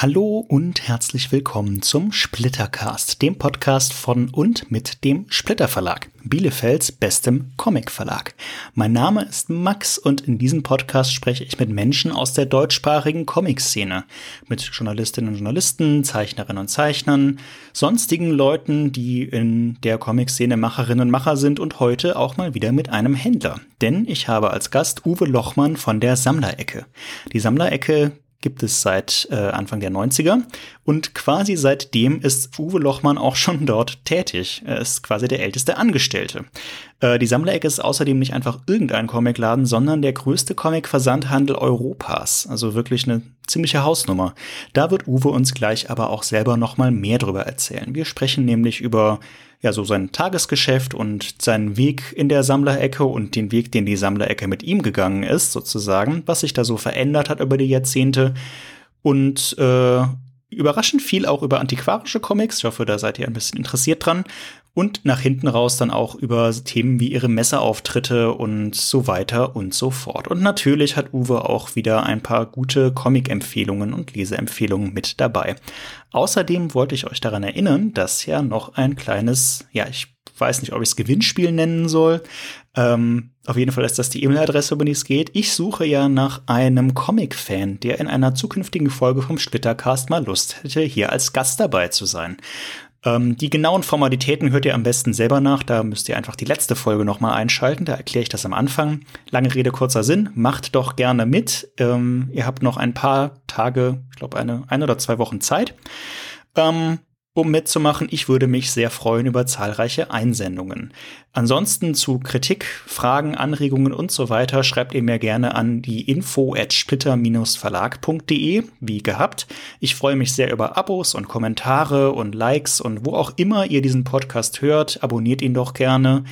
Hallo und herzlich willkommen zum Splittercast, dem Podcast von und mit dem Splitter Verlag, Bielefelds bestem Comic Verlag. Mein Name ist Max und in diesem Podcast spreche ich mit Menschen aus der deutschsprachigen Comic-Szene, mit Journalistinnen und Journalisten, Zeichnerinnen und Zeichnern, sonstigen Leuten, die in der Comic-Szene Macherinnen und Macher sind und heute auch mal wieder mit einem Händler. Denn ich habe als Gast Uwe Lochmann von der Sammlerecke. Die Sammlerecke gibt es seit äh, Anfang der 90er und quasi seitdem ist Uwe Lochmann auch schon dort tätig. Er ist quasi der älteste Angestellte. Äh, die Sammlerecke ist außerdem nicht einfach irgendein Comicladen, sondern der größte Comic-Versandhandel Europas. Also wirklich eine ziemliche Hausnummer. Da wird Uwe uns gleich aber auch selber noch mal mehr drüber erzählen. Wir sprechen nämlich über ja so sein Tagesgeschäft und seinen Weg in der Sammlerecke und den Weg, den die Sammlerecke mit ihm gegangen ist, sozusagen, was sich da so verändert hat über die Jahrzehnte und äh, überraschend viel auch über antiquarische Comics. Ich hoffe, da seid ihr ein bisschen interessiert dran. Und nach hinten raus dann auch über Themen wie ihre Messeauftritte und so weiter und so fort. Und natürlich hat Uwe auch wieder ein paar gute Comic-Empfehlungen und Leseempfehlungen mit dabei. Außerdem wollte ich euch daran erinnern, dass ja noch ein kleines, ja, ich weiß nicht, ob ich es Gewinnspiel nennen soll. Ähm, auf jeden Fall ist das die E-Mail-Adresse, über die es geht. Ich suche ja nach einem Comic-Fan, der in einer zukünftigen Folge vom Splittercast mal Lust hätte, hier als Gast dabei zu sein. Ähm, die genauen Formalitäten hört ihr am besten selber nach. Da müsst ihr einfach die letzte Folge nochmal einschalten. Da erkläre ich das am Anfang. Lange Rede, kurzer Sinn. Macht doch gerne mit. Ähm, ihr habt noch ein paar Tage, ich glaube eine, ein oder zwei Wochen Zeit. Ähm, um mitzumachen. Ich würde mich sehr freuen über zahlreiche Einsendungen. Ansonsten zu Kritik, Fragen, Anregungen und so weiter schreibt ihr mir gerne an die info at splitter-verlag.de, wie gehabt. Ich freue mich sehr über Abos und Kommentare und Likes und wo auch immer ihr diesen Podcast hört, abonniert ihn doch gerne.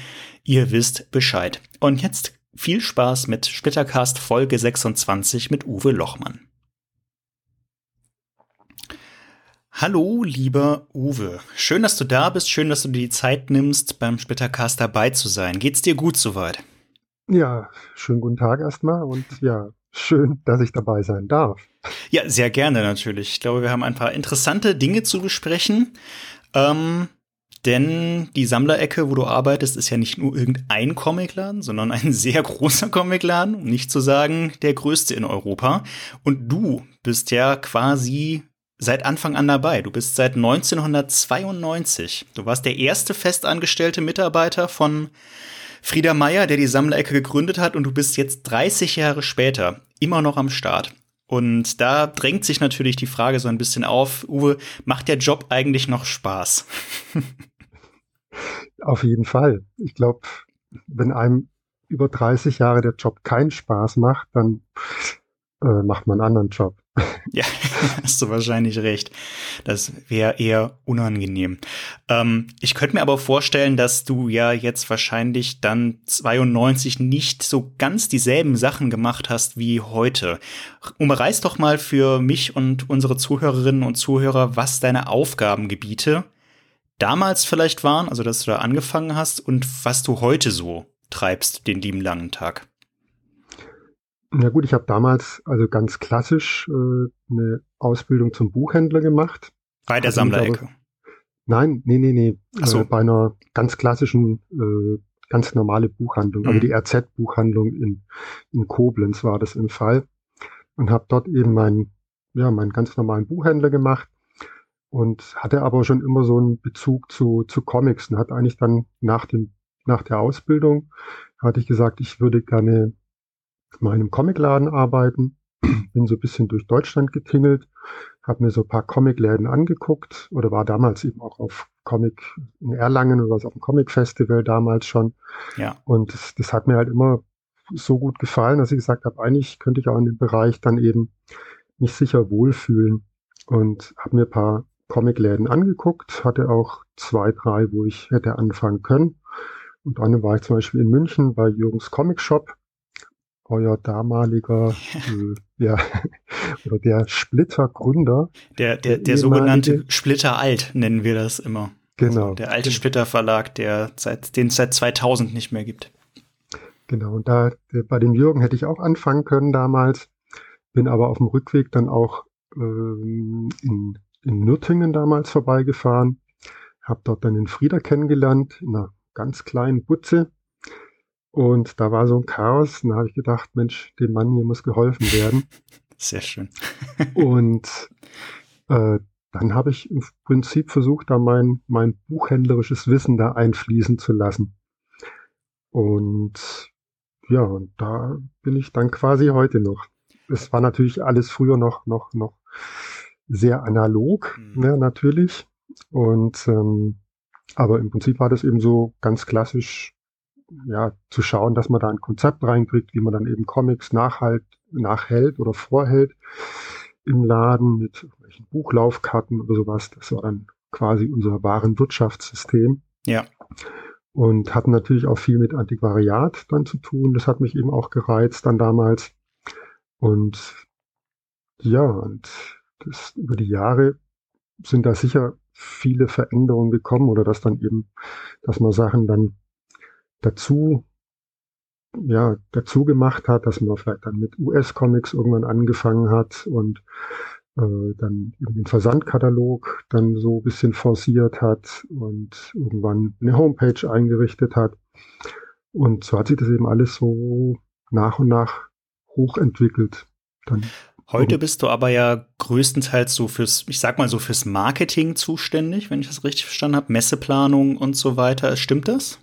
Ihr wisst Bescheid. Und jetzt viel Spaß mit Splittercast Folge 26 mit Uwe Lochmann. Hallo, lieber Uwe. Schön, dass du da bist. Schön, dass du dir die Zeit nimmst, beim Splittercast dabei zu sein. Geht's dir gut soweit? Ja, schönen guten Tag erstmal und ja, schön, dass ich dabei sein darf. Ja, sehr gerne natürlich. Ich glaube, wir haben ein paar interessante Dinge zu besprechen. Ähm, denn die Sammlerecke, wo du arbeitest, ist ja nicht nur irgendein Comicladen, sondern ein sehr großer Comicladen, um nicht zu sagen der größte in Europa. Und du bist ja quasi seit Anfang an dabei. Du bist seit 1992. Du warst der erste festangestellte Mitarbeiter von Frieda Meyer, der die Sammlerecke gegründet hat, und du bist jetzt 30 Jahre später immer noch am Start. Und da drängt sich natürlich die Frage so ein bisschen auf, Uwe, macht der Job eigentlich noch Spaß? Auf jeden Fall. Ich glaube, wenn einem über 30 Jahre der Job keinen Spaß macht, dann äh, macht man einen anderen Job. Ja, hast du wahrscheinlich recht. Das wäre eher unangenehm. Ähm, ich könnte mir aber vorstellen, dass du ja jetzt wahrscheinlich dann 92 nicht so ganz dieselben Sachen gemacht hast wie heute. Umreiß doch mal für mich und unsere Zuhörerinnen und Zuhörer, was deine Aufgabengebiete damals vielleicht waren, also dass du da angefangen hast und was du heute so treibst, den lieben langen Tag. Na gut, ich habe damals also ganz klassisch äh, eine Ausbildung zum Buchhändler gemacht. Bei der Sammlerecke? Nein, nee, nee, nee. Ach so. Äh, bei einer ganz klassischen, äh, ganz normale Buchhandlung, also mhm. also die RZ-Buchhandlung in, in Koblenz war das im Fall. Und habe dort eben meinen, ja, meinen ganz normalen Buchhändler gemacht und hatte aber schon immer so einen Bezug zu, zu Comics und hat eigentlich dann nach dem, nach der Ausbildung hatte ich gesagt, ich würde gerne mal in einem Comicladen arbeiten. Bin so ein bisschen durch Deutschland getingelt, habe mir so ein paar Comicläden angeguckt oder war damals eben auch auf Comic in Erlangen oder was auf dem Comic Festival damals schon. Ja. Und das, das hat mir halt immer so gut gefallen, dass ich gesagt habe, eigentlich könnte ich auch in dem Bereich dann eben mich sicher wohlfühlen und habe mir ein paar Comicläden angeguckt, hatte auch zwei, drei, wo ich hätte anfangen können. Und dann war ich zum Beispiel in München bei Jürgens Comic Shop euer damaliger, äh, ja, oder der Splitter-Gründer. Der, der, der, der sogenannte Splitter Alt nennen wir das immer. Genau. Also der alte Splitter Verlag, der seit, den es seit 2000 nicht mehr gibt. Genau. Und da, bei dem Jürgen hätte ich auch anfangen können damals, bin aber auf dem Rückweg dann auch ähm, in, in Nürtingen damals vorbeigefahren, habe dort dann den Frieder kennengelernt, in einer ganz kleinen Butze. Und da war so ein Chaos. Und da habe ich gedacht, Mensch, dem Mann hier muss geholfen werden. Sehr schön. und äh, dann habe ich im Prinzip versucht, da mein, mein buchhändlerisches Wissen da einfließen zu lassen. Und ja, und da bin ich dann quasi heute noch. Es war natürlich alles früher noch, noch, noch sehr analog, mhm. ne, natürlich. Und ähm, aber im Prinzip war das eben so ganz klassisch, ja, zu schauen, dass man da ein Konzept reinkriegt, wie man dann eben Comics nachhalt, nachhält oder vorhält im Laden mit irgendwelchen Buchlaufkarten oder sowas. Das war dann quasi unser wahren Wirtschaftssystem. Ja. Und hatten natürlich auch viel mit Antiquariat dann zu tun. Das hat mich eben auch gereizt dann damals. Und ja, und das, über die Jahre sind da sicher viele Veränderungen gekommen oder dass dann eben, dass man Sachen dann dazu ja, dazu gemacht hat, dass man vielleicht dann mit US-Comics irgendwann angefangen hat und äh, dann eben den Versandkatalog dann so ein bisschen forciert hat und irgendwann eine Homepage eingerichtet hat. Und so hat sich das eben alles so nach und nach hochentwickelt. Dann Heute bist du aber ja größtenteils so fürs, ich sag mal so fürs Marketing zuständig, wenn ich das richtig verstanden habe, Messeplanung und so weiter. Stimmt das?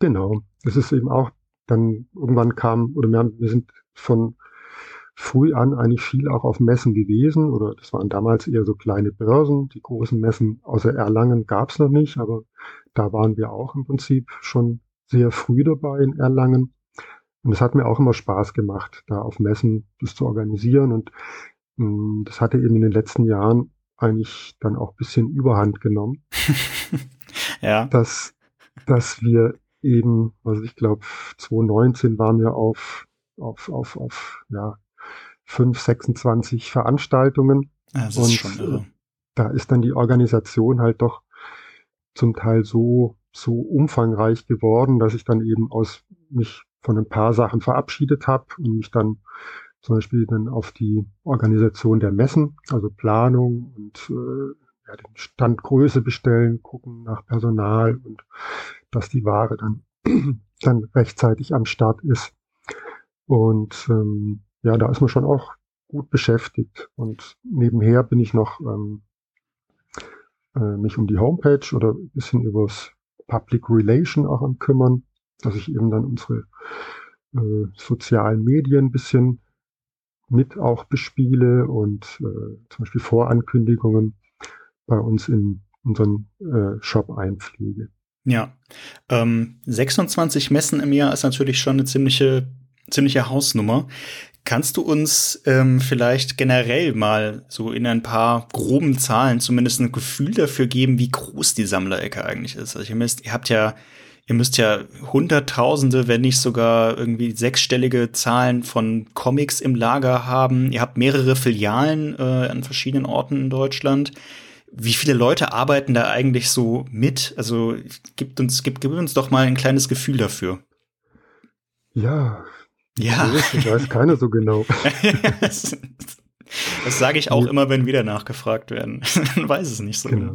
Genau. Das ist eben auch dann irgendwann kam, oder wir, haben, wir sind von früh an eigentlich viel auch auf Messen gewesen, oder das waren damals eher so kleine Börsen. Die großen Messen außer Erlangen gab es noch nicht, aber da waren wir auch im Prinzip schon sehr früh dabei in Erlangen. Und es hat mir auch immer Spaß gemacht, da auf Messen das zu organisieren. Und mh, hm, das hatte eben in den letzten Jahren eigentlich dann auch bisschen Überhand genommen. ja. Dass, dass wir eben, also ich glaube, 2019 waren wir auf, auf, auf, auf, ja, 5, 26 Veranstaltungen. Ja, das und ist schon irre. da ist dann die Organisation halt doch zum Teil so, so umfangreich geworden, dass ich dann eben aus mich von ein paar Sachen verabschiedet habe und mich dann zum Beispiel dann auf die Organisation der Messen, also Planung und äh, ja, den Standgröße bestellen, gucken nach Personal und dass die Ware dann, dann rechtzeitig am Start ist. Und ähm, ja, da ist man schon auch gut beschäftigt. Und nebenher bin ich noch ähm, äh, mich um die Homepage oder ein bisschen übers Public Relation auch am kümmern, dass ich eben dann unsere äh, sozialen Medien ein bisschen mit auch bespiele und äh, zum Beispiel Vorankündigungen bei uns in unseren äh, Shop einpflege. Ja, ähm, 26 Messen im Jahr ist natürlich schon eine ziemliche, ziemliche Hausnummer. Kannst du uns ähm, vielleicht generell mal so in ein paar groben Zahlen zumindest ein Gefühl dafür geben, wie groß die Sammlerecke eigentlich ist? Also ihr müsst, ihr habt ja, ihr müsst ja Hunderttausende, wenn nicht sogar irgendwie sechsstellige Zahlen von Comics im Lager haben. Ihr habt mehrere Filialen äh, an verschiedenen Orten in Deutschland. Wie viele Leute arbeiten da eigentlich so mit? Also gibt uns, gibt, gib uns doch mal ein kleines Gefühl dafür. Ja. Ja. Ich weiß keiner so genau. das, das sage ich auch immer, wenn wieder nachgefragt werden. Man weiß es nicht so genau.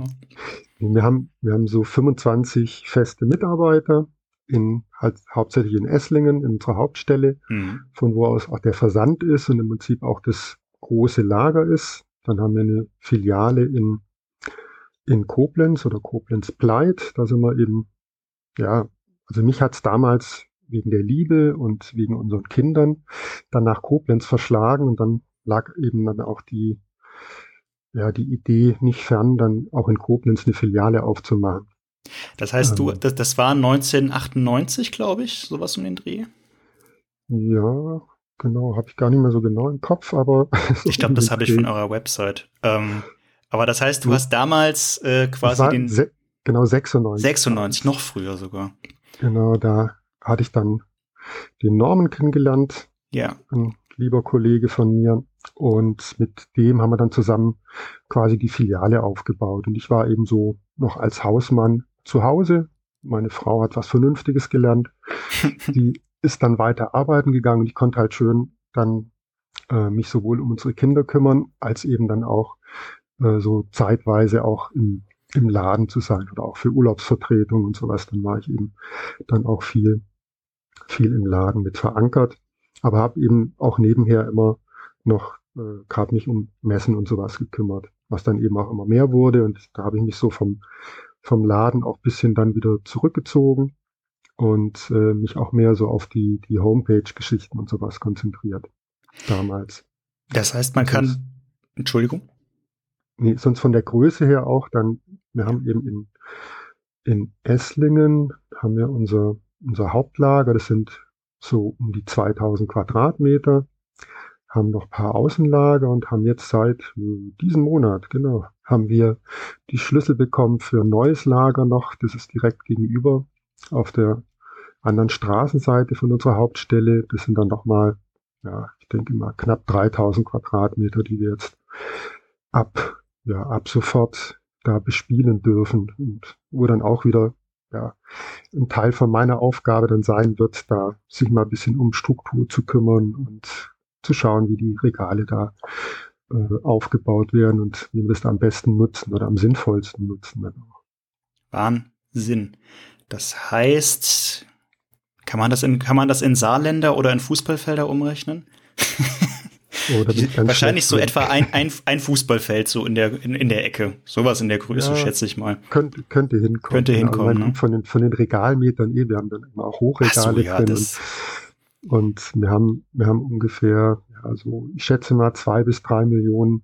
genau. Wir haben, wir haben so 25 feste Mitarbeiter in, halt, hauptsächlich in Esslingen, in unserer Hauptstelle, mhm. von wo aus auch der Versand ist und im Prinzip auch das große Lager ist. Dann haben wir eine Filiale in in Koblenz oder Koblenz-Pleit. Da sind wir eben, ja, also mich hat's damals wegen der Liebe und wegen unseren Kindern dann nach Koblenz verschlagen und dann lag eben dann auch die, ja, die Idee nicht fern, dann auch in Koblenz eine Filiale aufzumachen. Das heißt, ähm, du, das, das war 1998, glaube ich, sowas um den Dreh? Ja, genau, habe ich gar nicht mehr so genau im Kopf, aber. ich glaube, das habe ich von eurer Website. Ähm, aber das heißt, du hast damals äh, quasi den. Se genau, 96. 96, noch früher sogar. Genau, da hatte ich dann den Norman kennengelernt. Ja. Ein lieber Kollege von mir. Und mit dem haben wir dann zusammen quasi die Filiale aufgebaut. Und ich war eben so noch als Hausmann zu Hause. Meine Frau hat was Vernünftiges gelernt. die ist dann weiter arbeiten gegangen und ich konnte halt schön dann äh, mich sowohl um unsere Kinder kümmern, als eben dann auch äh, so zeitweise auch im, im Laden zu sein oder auch für Urlaubsvertretung und sowas. Dann war ich eben dann auch viel, viel im Laden mit verankert, aber habe eben auch nebenher immer noch äh, gerade mich um Messen und sowas gekümmert, was dann eben auch immer mehr wurde und da habe ich mich so vom, vom Laden auch bisschen dann wieder zurückgezogen und äh, mich auch mehr so auf die, die Homepage-Geschichten und sowas konzentriert damals. Das heißt, man kann, Entschuldigung? Nee, sonst von der Größe her auch dann, wir haben eben in, in Esslingen haben wir unser, unser Hauptlager, das sind so um die 2000 Quadratmeter, haben noch paar Außenlager und haben jetzt seit äh, diesem Monat, genau, haben wir die Schlüssel bekommen für ein neues Lager noch, das ist direkt gegenüber auf der anderen Straßenseite von unserer Hauptstelle. Das sind dann nochmal, ja, ich denke mal knapp 3000 Quadratmeter, die wir jetzt ab, ja, ab sofort da bespielen dürfen und wo dann auch wieder ja, ein Teil von meiner Aufgabe dann sein wird, da sich mal ein bisschen um Struktur zu kümmern und zu schauen, wie die Regale da äh, aufgebaut werden und wie wir das da am besten nutzen oder am sinnvollsten nutzen. Dann auch. Wahnsinn. Das heißt, kann man das in, kann man das in Saarländer oder in Fußballfelder umrechnen? Oh, Wahrscheinlich so etwa ein, ein, ein Fußballfeld so in der, in, in der Ecke. Sowas in der Größe, ja, schätze ich mal. Könnte, könnte hinkommen. Könnte hinkommen. Ja, ne? von, den, von den Regalmetern eh, wir haben dann immer auch Hochregale so, ja, drin. Und, und, wir haben, wir haben ungefähr, also ich schätze mal zwei bis drei Millionen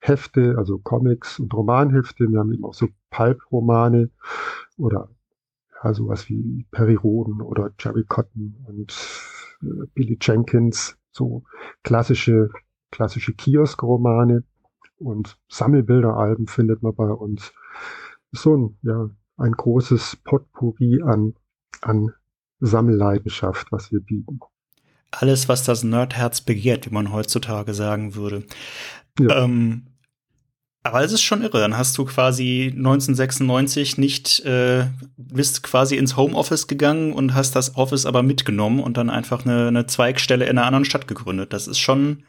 Hefte, also Comics und Romanhefte. Wir haben eben auch so Pulp-Romane oder ja, sowas wie Perry Roden oder Jerry Cotton und äh, Billy Jenkins, so klassische, klassische Kiosk-Romane und Sammelbilderalben findet man bei uns. So ein, ja, ein großes Potpourri an, an Sammelleidenschaft, was wir bieten. Alles, was das Nerdherz begehrt, wie man heutzutage sagen würde. Ja. Ähm, aber es ist schon irre. Dann hast du quasi 1996 nicht, äh, bist quasi ins Homeoffice gegangen und hast das Office aber mitgenommen und dann einfach eine, eine Zweigstelle in einer anderen Stadt gegründet. Das ist schon,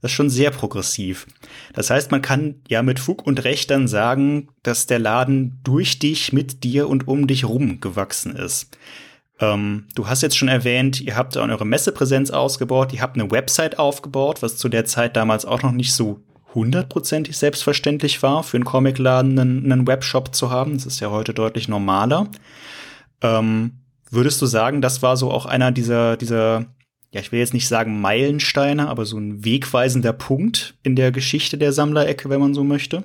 das ist schon sehr progressiv. Das heißt, man kann ja mit Fug und Recht dann sagen, dass der Laden durch dich, mit dir und um dich rum gewachsen ist. Ähm, du hast jetzt schon erwähnt, ihr habt eure Messepräsenz ausgebaut, ihr habt eine Website aufgebaut, was zu der Zeit damals auch noch nicht so hundertprozentig selbstverständlich war, für einen Comicladen einen, einen Webshop zu haben. Das ist ja heute deutlich normaler. Ähm, würdest du sagen, das war so auch einer dieser, dieser, ja, ich will jetzt nicht sagen Meilensteine, aber so ein wegweisender Punkt in der Geschichte der Sammlerecke, wenn man so möchte?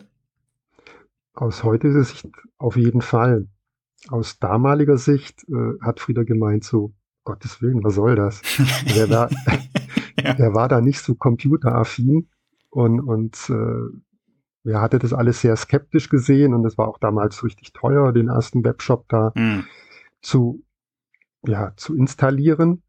Aus heutiger Sicht auf jeden Fall. Aus damaliger Sicht äh, hat Frieder gemeint, so, Gottes Willen, was soll das? der, war, ja. der war da nicht so computeraffin und, und äh, er hatte das alles sehr skeptisch gesehen und es war auch damals richtig teuer, den ersten Webshop da mhm. zu, ja, zu installieren.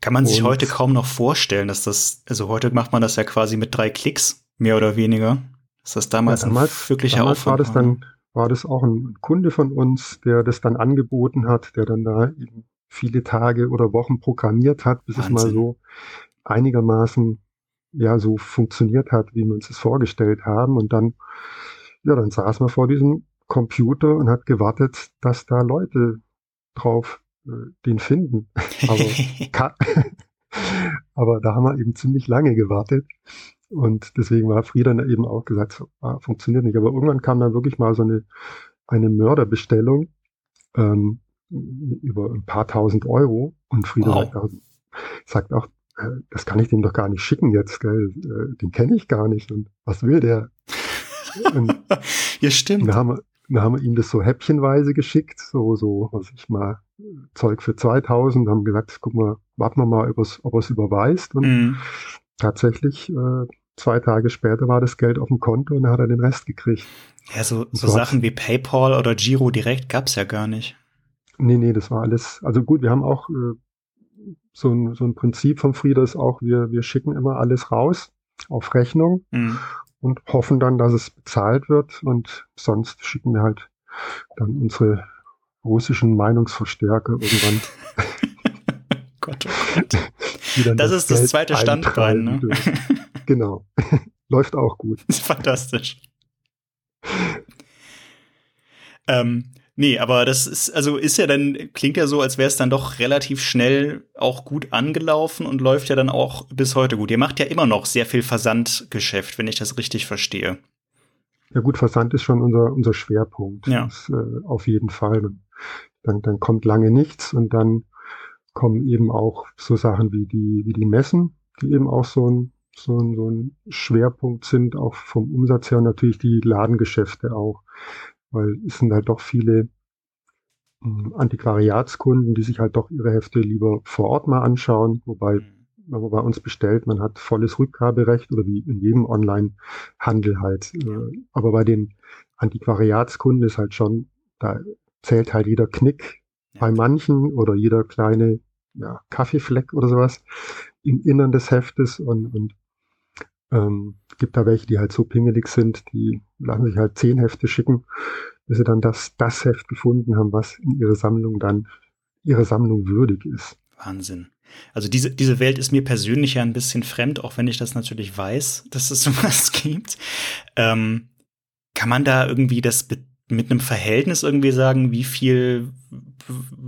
Kann man sich und, heute kaum noch vorstellen, dass das, also heute macht man das ja quasi mit drei Klicks, mehr oder weniger. Ist das damals, ja, damals ein wirklicher damals Aufwand war das dann, war das auch ein Kunde von uns, der das dann angeboten hat, der dann da eben viele Tage oder Wochen programmiert hat, bis Wahnsinn. es mal so einigermaßen ja so funktioniert hat, wie wir uns das vorgestellt haben. Und dann, ja, dann saß man vor diesem Computer und hat gewartet, dass da Leute drauf äh, den finden. Aber, aber da haben wir eben ziemlich lange gewartet. Und deswegen war Frieda eben auch gesagt, ah, funktioniert nicht. Aber irgendwann kam dann wirklich mal so eine, eine Mörderbestellung ähm, über ein paar tausend Euro. Und Frieda wow. sagt, auch, sagt auch, das kann ich dem doch gar nicht schicken jetzt, gell? Äh, den kenne ich gar nicht und was will der? Und ja, stimmt. Da haben, wir, da haben wir ihm das so häppchenweise geschickt, so, so, was ich mal, Zeug für 2000, haben gesagt, guck mal, warten wir mal, ob er es überweist und mhm. tatsächlich, äh, zwei Tage später war das Geld auf dem Konto und dann hat er den Rest gekriegt. Ja, so, so, so Sachen wie PayPal oder Giro direkt gab's ja gar nicht. Nee, nee, das war alles, also gut, wir haben auch äh, so ein, so ein Prinzip von Frieda ist auch, wir, wir schicken immer alles raus auf Rechnung mhm. und hoffen dann, dass es bezahlt wird und sonst schicken wir halt dann unsere russischen Meinungsverstärker irgendwann. Gott, oh Gott. das, ist das zweite Standbein. Ne? genau. Läuft auch gut. Fantastisch. ähm, nee, aber das ist, also ist ja dann, klingt ja so, als wäre es dann doch relativ schnell auch gut angelaufen und läuft ja dann auch bis heute gut. Ihr macht ja immer noch sehr viel Versandgeschäft, wenn ich das richtig verstehe. Ja gut, Versand ist schon unser, unser Schwerpunkt. Ja. Das, äh, auf jeden Fall. Dann, dann kommt lange nichts und dann kommen eben auch so Sachen wie die, wie die Messen, die eben auch so ein, so ein, so ein Schwerpunkt sind, auch vom Umsatz her natürlich die Ladengeschäfte auch, weil es sind halt doch viele hm, Antiquariatskunden, die sich halt doch ihre Hefte lieber vor Ort mal anschauen, wobei mhm. wenn man bei uns bestellt, man hat volles Rückgaberecht oder wie in jedem Online-Handel halt. Äh, aber bei den Antiquariatskunden ist halt schon, da zählt halt jeder Knick ja. bei manchen oder jeder kleine ja, Kaffeefleck oder sowas im Innern des Heftes und, und ähm, gibt da welche, die halt so pingelig sind, die lassen sich halt zehn Hefte schicken, bis sie dann das, das Heft gefunden haben, was in ihrer Sammlung dann ihre Sammlung würdig ist. Wahnsinn. Also diese, diese Welt ist mir persönlich ja ein bisschen fremd, auch wenn ich das natürlich weiß, dass es sowas gibt. Ähm, kann man da irgendwie das mit einem Verhältnis irgendwie sagen, wie viel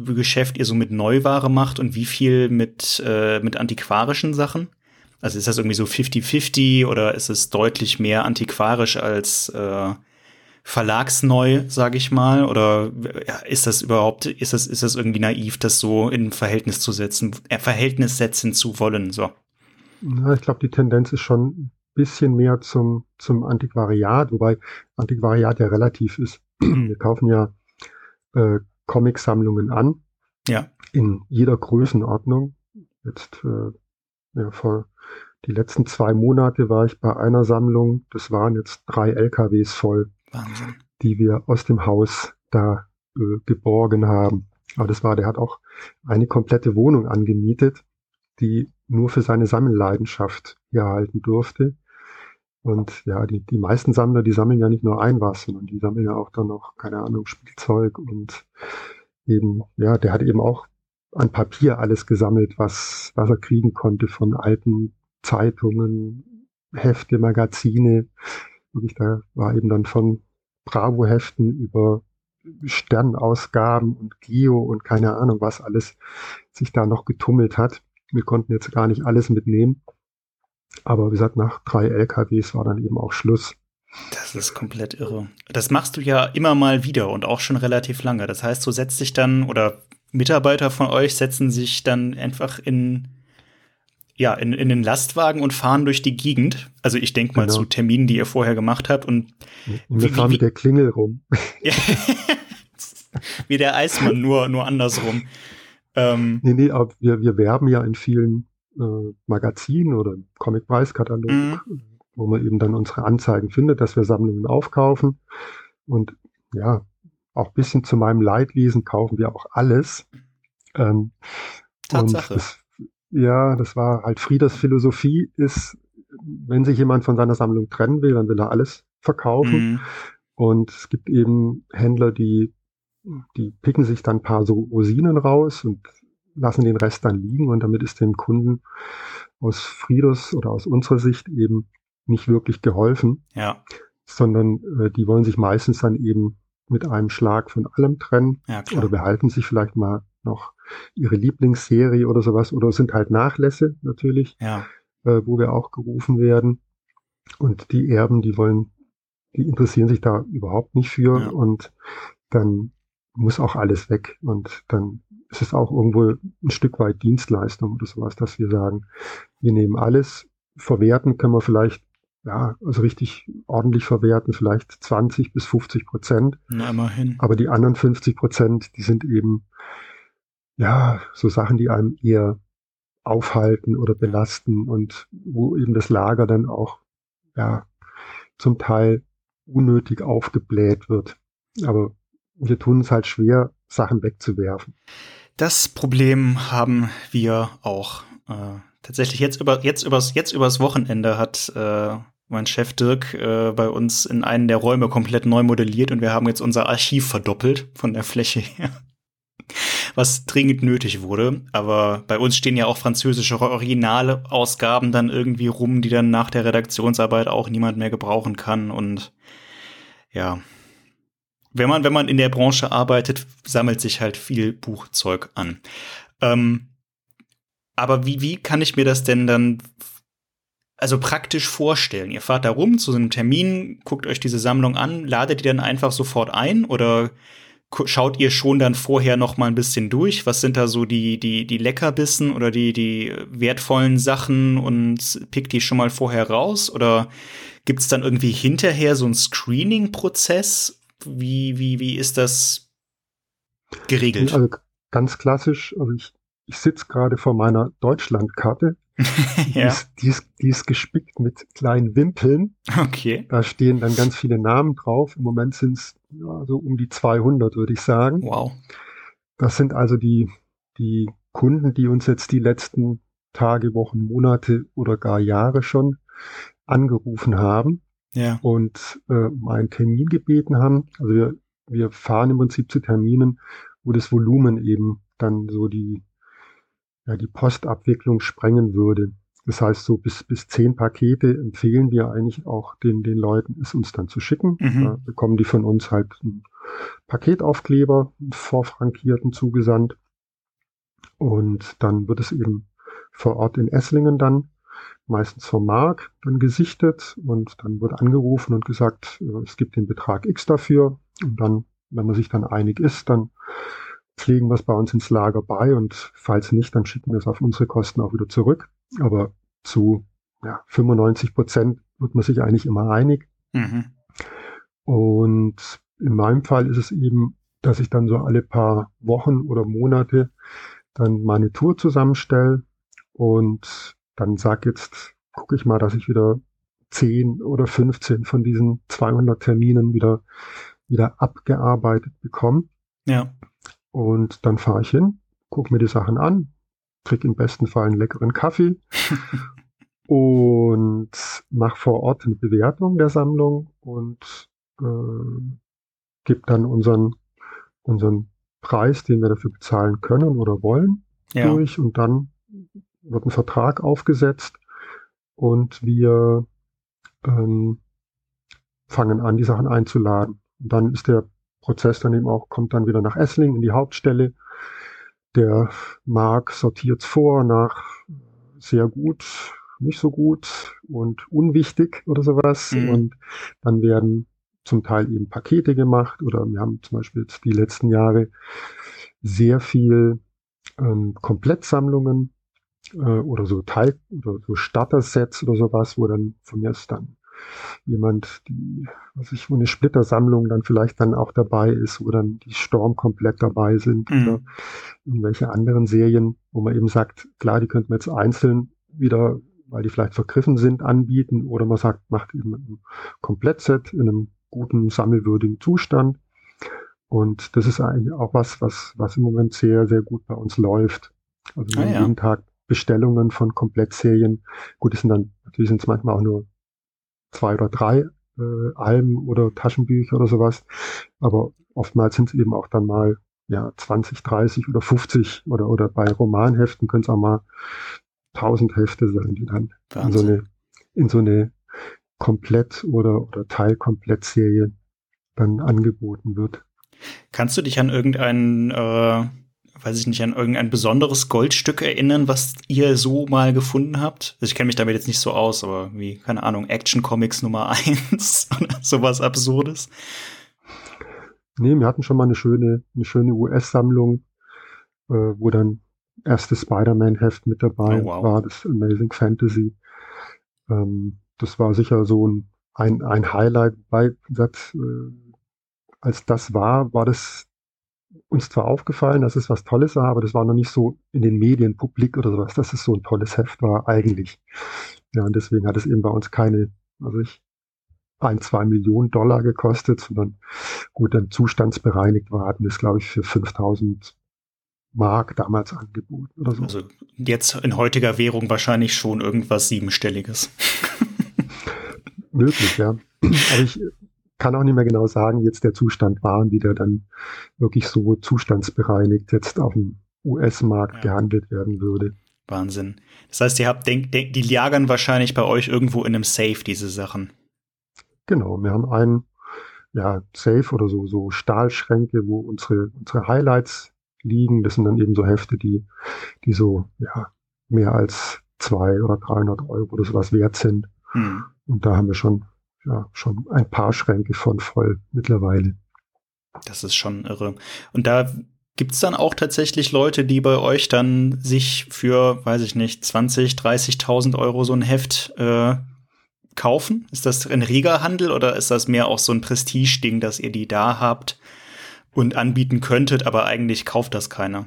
Geschäft ihr so mit Neuware macht und wie viel mit, äh, mit antiquarischen Sachen? Also ist das irgendwie so 50-50 oder ist es deutlich mehr antiquarisch als äh, verlagsneu, sage ich mal? Oder ist das überhaupt, ist das, ist das irgendwie naiv, das so in Verhältnis zu setzen, äh, Verhältnis setzen zu wollen? So. Ja, ich glaube, die Tendenz ist schon ein bisschen mehr zum, zum Antiquariat, wobei Antiquariat ja relativ ist. Wir kaufen ja äh, Comicsammlungen an. Ja. In jeder Größenordnung. Jetzt äh, ja, vor die letzten zwei Monate war ich bei einer Sammlung. Das waren jetzt drei LKWs voll, Wahnsinn. die wir aus dem Haus da äh, geborgen haben. Aber das war, der hat auch eine komplette Wohnung angemietet, die nur für seine Sammelleidenschaft hier halten durfte. Und ja, die, die meisten Sammler, die sammeln ja nicht nur ein was, sondern die sammeln ja auch dann noch, keine Ahnung, Spielzeug und eben, ja, der hat eben auch an Papier alles gesammelt, was, was er kriegen konnte von alten Zeitungen, Hefte, Magazine. Wirklich, da war eben dann von Bravo-Heften über Sternausgaben und Geo und keine Ahnung, was alles sich da noch getummelt hat. Wir konnten jetzt gar nicht alles mitnehmen. Aber wie gesagt, nach drei LKWs war dann eben auch Schluss. Das ist komplett irre. Das machst du ja immer mal wieder und auch schon relativ lange. Das heißt, du setzt dich dann oder Mitarbeiter von euch setzen sich dann einfach in ja, in, in den Lastwagen und fahren durch die Gegend. Also ich denke mal genau. zu Terminen, die ihr vorher gemacht habt. Und, und wir wie, fahren wie, mit der Klingel rum. wie der Eismann, nur, nur andersrum. Ähm, nee, nee, aber wir, wir werben ja in vielen äh, Magazin oder Comic-Preiskatalog, mhm. wo man eben dann unsere Anzeigen findet, dass wir Sammlungen aufkaufen. Und ja, auch bisschen zu meinem Leidwesen kaufen wir auch alles. Ähm, Tatsache. Das, ja, das war halt Frieders Philosophie ist, wenn sich jemand von seiner Sammlung trennen will, dann will er alles verkaufen. Mhm. Und es gibt eben Händler, die, die picken sich dann ein paar so Rosinen raus und lassen den Rest dann liegen und damit ist dem Kunden aus Frieders oder aus unserer Sicht eben nicht wirklich geholfen. Ja. Sondern äh, die wollen sich meistens dann eben mit einem Schlag von allem trennen ja, oder behalten sich vielleicht mal noch ihre Lieblingsserie oder sowas oder sind halt Nachlässe natürlich, ja. äh, wo wir auch gerufen werden. Und die Erben, die wollen, die interessieren sich da überhaupt nicht für ja. und dann muss auch alles weg. Und dann ist es auch irgendwo ein Stück weit Dienstleistung oder sowas, dass wir sagen, wir nehmen alles, verwerten können wir vielleicht, ja, also richtig ordentlich verwerten, vielleicht 20 bis 50 Prozent. Na, immerhin. Aber die anderen 50 Prozent, die sind eben, ja, so Sachen, die einem eher aufhalten oder belasten und wo eben das Lager dann auch, ja, zum Teil unnötig aufgebläht wird. Aber wir tun es halt schwer, Sachen wegzuwerfen. Das Problem haben wir auch. Äh, tatsächlich jetzt über jetzt übers jetzt übers Wochenende hat äh, mein Chef Dirk äh, bei uns in einen der Räume komplett neu modelliert und wir haben jetzt unser Archiv verdoppelt von der Fläche her. Was dringend nötig wurde. Aber bei uns stehen ja auch französische Originalausgaben dann irgendwie rum, die dann nach der Redaktionsarbeit auch niemand mehr gebrauchen kann. Und ja, wenn man, wenn man in der Branche arbeitet, sammelt sich halt viel Buchzeug an. Ähm, aber wie, wie kann ich mir das denn dann also praktisch vorstellen? Ihr fahrt da rum zu so einem Termin, guckt euch diese Sammlung an, ladet die dann einfach sofort ein oder schaut ihr schon dann vorher noch mal ein bisschen durch? Was sind da so die, die, die Leckerbissen oder die, die wertvollen Sachen und pickt die schon mal vorher raus? Oder gibt es dann irgendwie hinterher so einen Screening-Prozess? Wie, wie, wie ist das geregelt? Also ganz klassisch, also ich, ich sitze gerade vor meiner Deutschlandkarte. Die, ja. ist, die, ist, die ist gespickt mit kleinen Wimpeln. Okay. Da stehen dann ganz viele Namen drauf. Im Moment sind es ja, so um die 200, würde ich sagen. Wow. Das sind also die, die Kunden, die uns jetzt die letzten Tage, Wochen, Monate oder gar Jahre schon angerufen haben ja. und äh, um einen Termin gebeten haben. Also wir, wir fahren im Prinzip zu Terminen, wo das Volumen eben dann so die, ja, die Postabwicklung sprengen würde. Das heißt, so bis, bis zehn Pakete empfehlen wir eigentlich auch den, den Leuten, es uns dann zu schicken. Mhm. Da bekommen die von uns halt einen Paketaufkleber, einen vorfrankierten zugesandt. Und dann wird es eben vor Ort in Esslingen dann meistens vom Mark dann gesichtet und dann wird angerufen und gesagt, äh, es gibt den Betrag X dafür und dann, wenn man sich dann einig ist, dann pflegen wir es bei uns ins Lager bei und falls nicht, dann schicken wir es auf unsere Kosten auch wieder zurück. Aber zu ja, 95 Prozent wird man sich eigentlich immer einig. Mhm. Und in meinem Fall ist es eben, dass ich dann so alle paar Wochen oder Monate dann meine Tour zusammenstelle und dann sag jetzt, gucke ich mal, dass ich wieder 10 oder 15 von diesen 200 Terminen wieder, wieder abgearbeitet bekomme. Ja. Und dann fahre ich hin, gucke mir die Sachen an, krieg im besten Fall einen leckeren Kaffee und mache vor Ort eine Bewertung der Sammlung und äh, gebe dann unseren, unseren Preis, den wir dafür bezahlen können oder wollen, ja. durch und dann wird ein Vertrag aufgesetzt und wir ähm, fangen an, die Sachen einzuladen. Und dann ist der Prozess dann eben auch, kommt dann wieder nach Essling in die Hauptstelle. Der Mark sortiert vor nach sehr gut, nicht so gut und unwichtig oder sowas. Mhm. Und dann werden zum Teil eben Pakete gemacht oder wir haben zum Beispiel die letzten Jahre sehr viel ähm, Komplettsammlungen äh, oder so Teil oder so Starter-Sets oder sowas, wo dann von mir ist dann jemand, die, was ich, wo eine Splittersammlung dann vielleicht dann auch dabei ist, wo dann die Storm komplett dabei sind mhm. oder irgendwelche anderen Serien, wo man eben sagt, klar, die könnte man jetzt einzeln wieder, weil die vielleicht vergriffen sind, anbieten oder man sagt, macht eben ein Komplettset in einem guten, sammelwürdigen Zustand. Und das ist eigentlich auch was, was, was im Moment sehr, sehr gut bei uns läuft. Also ah, ja. jeden Tag Bestellungen von Komplettserien. Gut, es sind dann, natürlich sind es manchmal auch nur zwei oder drei äh, Alben oder Taschenbücher oder sowas. Aber oftmals sind es eben auch dann mal ja 20, 30 oder 50 oder oder bei Romanheften können es auch mal 1000 Hefte sein, die dann in so eine in so eine Komplett- oder oder Teilkomplettserie dann angeboten wird. Kannst du dich an irgendeinen äh weiß ich nicht, an irgendein besonderes Goldstück erinnern, was ihr so mal gefunden habt? Also ich kenne mich damit jetzt nicht so aus, aber wie, keine Ahnung, Action Comics Nummer eins oder sowas Absurdes. Nee, wir hatten schon mal eine schöne, eine schöne US-Sammlung, äh, wo dann erste Spider-Man-Heft mit dabei oh, wow. war, das Amazing Fantasy. Ähm, das war sicher so ein, ein, ein Highlight, weil das, äh, als das war, war das uns zwar aufgefallen, dass es was Tolles war, aber das war noch nicht so in den Medien publik oder sowas, dass es so ein tolles Heft war eigentlich. Ja, und deswegen hat es eben bei uns keine, also ich, ein, zwei Millionen Dollar gekostet, sondern gut, dann zustandsbereinigt war, hatten es, glaube ich, für 5000 Mark damals angeboten oder so. Also jetzt in heutiger Währung wahrscheinlich schon irgendwas Siebenstelliges. Möglich, ja. Aber ich kann auch nicht mehr genau sagen, jetzt der Zustand war und wie der dann wirklich so zustandsbereinigt jetzt auf dem US-Markt ja. gehandelt werden würde. Wahnsinn. Das heißt, ihr habt, denk, denk, die lagern wahrscheinlich bei euch irgendwo in einem Safe, diese Sachen. Genau, wir haben einen ja, Safe oder so, so Stahlschränke, wo unsere, unsere Highlights liegen. Das sind dann eben so Hefte, die, die so, ja, mehr als zwei oder 300 Euro oder sowas wert sind. Hm. Und da haben wir schon, ja, schon ein paar Schränke von voll mittlerweile. Das ist schon irre. Und da gibt's dann auch tatsächlich Leute, die bei euch dann sich für, weiß ich nicht, 20, 30.000 Euro so ein Heft äh, kaufen? Ist das ein reger Handel oder ist das mehr auch so ein Prestige-Ding, dass ihr die da habt und anbieten könntet, aber eigentlich kauft das keiner?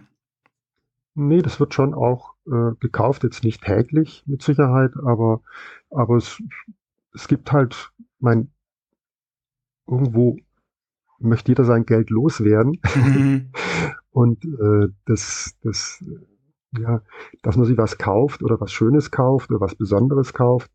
Nee, das wird schon auch äh, gekauft, jetzt nicht täglich mit Sicherheit, aber, aber es, es gibt halt, mein, irgendwo möchte jeder sein Geld loswerden. Mhm. Und äh, das, das, ja, dass man sich was kauft oder was Schönes kauft oder was Besonderes kauft,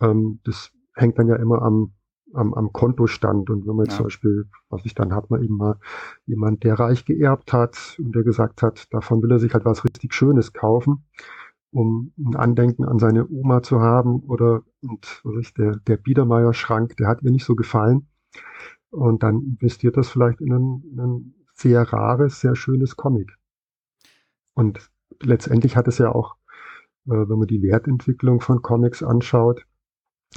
ähm, das hängt dann ja immer am, am, am Kontostand. Und wenn man ja. zum Beispiel, was ich dann hat man eben mal jemand, der reich geerbt hat und der gesagt hat, davon will er sich halt was richtig Schönes kaufen, um ein Andenken an seine Oma zu haben oder und ich, der, der Biedermeier-Schrank, der hat ihr nicht so gefallen. Und dann investiert das vielleicht in ein, in ein sehr rares, sehr schönes Comic. Und letztendlich hat es ja auch, äh, wenn man die Wertentwicklung von Comics anschaut,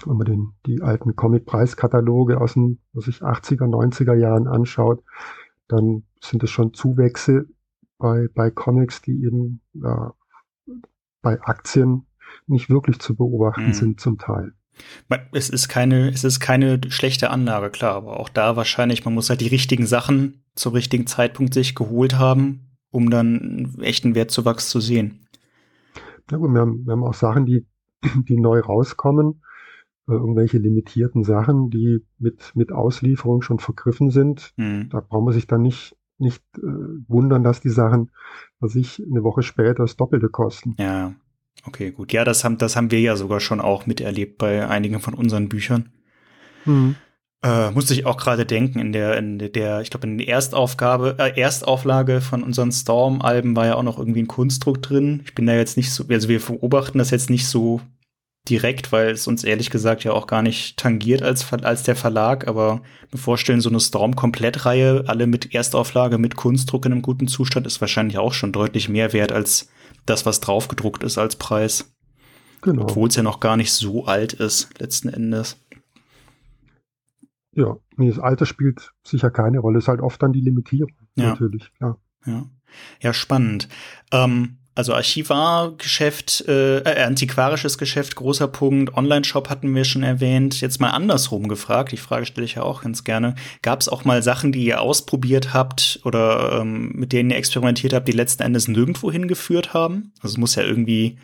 wenn man den, die alten Comic-Preiskataloge aus den was ich, 80er, 90er Jahren anschaut, dann sind es schon Zuwächse bei, bei Comics, die eben ja, bei Aktien nicht wirklich zu beobachten mhm. sind zum Teil. Es ist keine, es ist keine schlechte Anlage, klar, aber auch da wahrscheinlich, man muss halt die richtigen Sachen zum richtigen Zeitpunkt sich geholt haben, um dann einen echten Wertzuwachs zu sehen. Ja gut, wir haben, wir haben auch Sachen, die, die neu rauskommen, äh, irgendwelche limitierten Sachen, die mit, mit Auslieferung schon vergriffen sind. Mhm. Da braucht man sich dann nicht, nicht äh, wundern, dass die Sachen, was ich eine Woche später das Doppelte kosten. Ja, Okay, gut. Ja, das haben, das haben wir ja sogar schon auch miterlebt bei einigen von unseren Büchern. Mhm. Äh, musste ich auch gerade denken, in der, in der, ich glaube, in der Erstaufgabe, äh, Erstauflage von unseren Storm-Alben war ja auch noch irgendwie ein Kunstdruck drin. Ich bin da jetzt nicht so, also wir beobachten das jetzt nicht so direkt, weil es uns ehrlich gesagt ja auch gar nicht tangiert als, als der Verlag, aber mir vorstellen, so eine Storm-Komplettreihe, alle mit Erstauflage, mit Kunstdruck in einem guten Zustand, ist wahrscheinlich auch schon deutlich mehr wert als das, was draufgedruckt ist als Preis. Genau. Obwohl es ja noch gar nicht so alt ist, letzten Endes. Ja, nee, das Alter spielt sicher keine Rolle. Es ist halt oft dann die Limitierung, ja. natürlich, klar. Ja, ja spannend. Ähm, also Archivargeschäft, äh, äh, antiquarisches Geschäft, großer Punkt. Online-Shop hatten wir schon erwähnt. Jetzt mal andersrum gefragt. Die Frage stelle ich ja auch ganz gerne. Gab es auch mal Sachen, die ihr ausprobiert habt oder ähm, mit denen ihr experimentiert habt, die letzten Endes nirgendwo hingeführt haben? Also es muss ja irgendwie